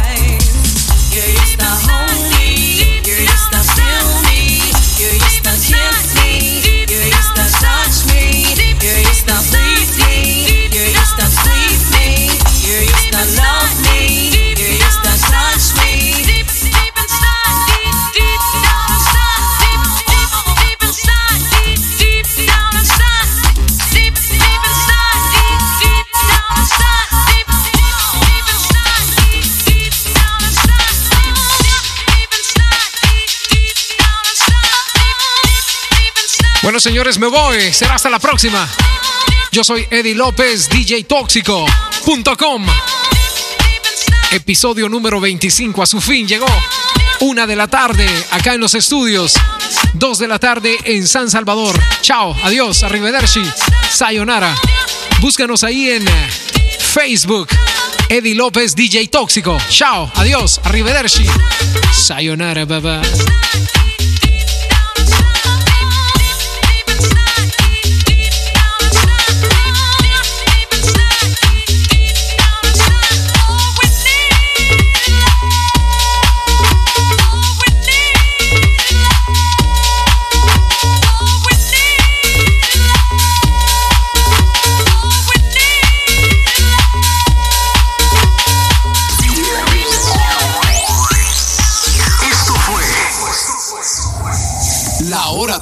[SPEAKER 4] Señores, me voy. Será hasta la próxima. Yo soy Eddie López, DJ Tóxico.com. Episodio número 25 a su fin llegó. Una de la tarde acá en los estudios. Dos de la tarde en San Salvador. Chao, adiós, arrivederci, sayonara. Búscanos ahí en Facebook. Eddie López, DJ Tóxico. Chao, adiós, arrivederci. Sayonara, bye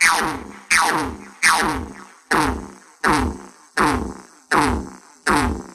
[SPEAKER 2] 咚咚咚咚咚咚咚咚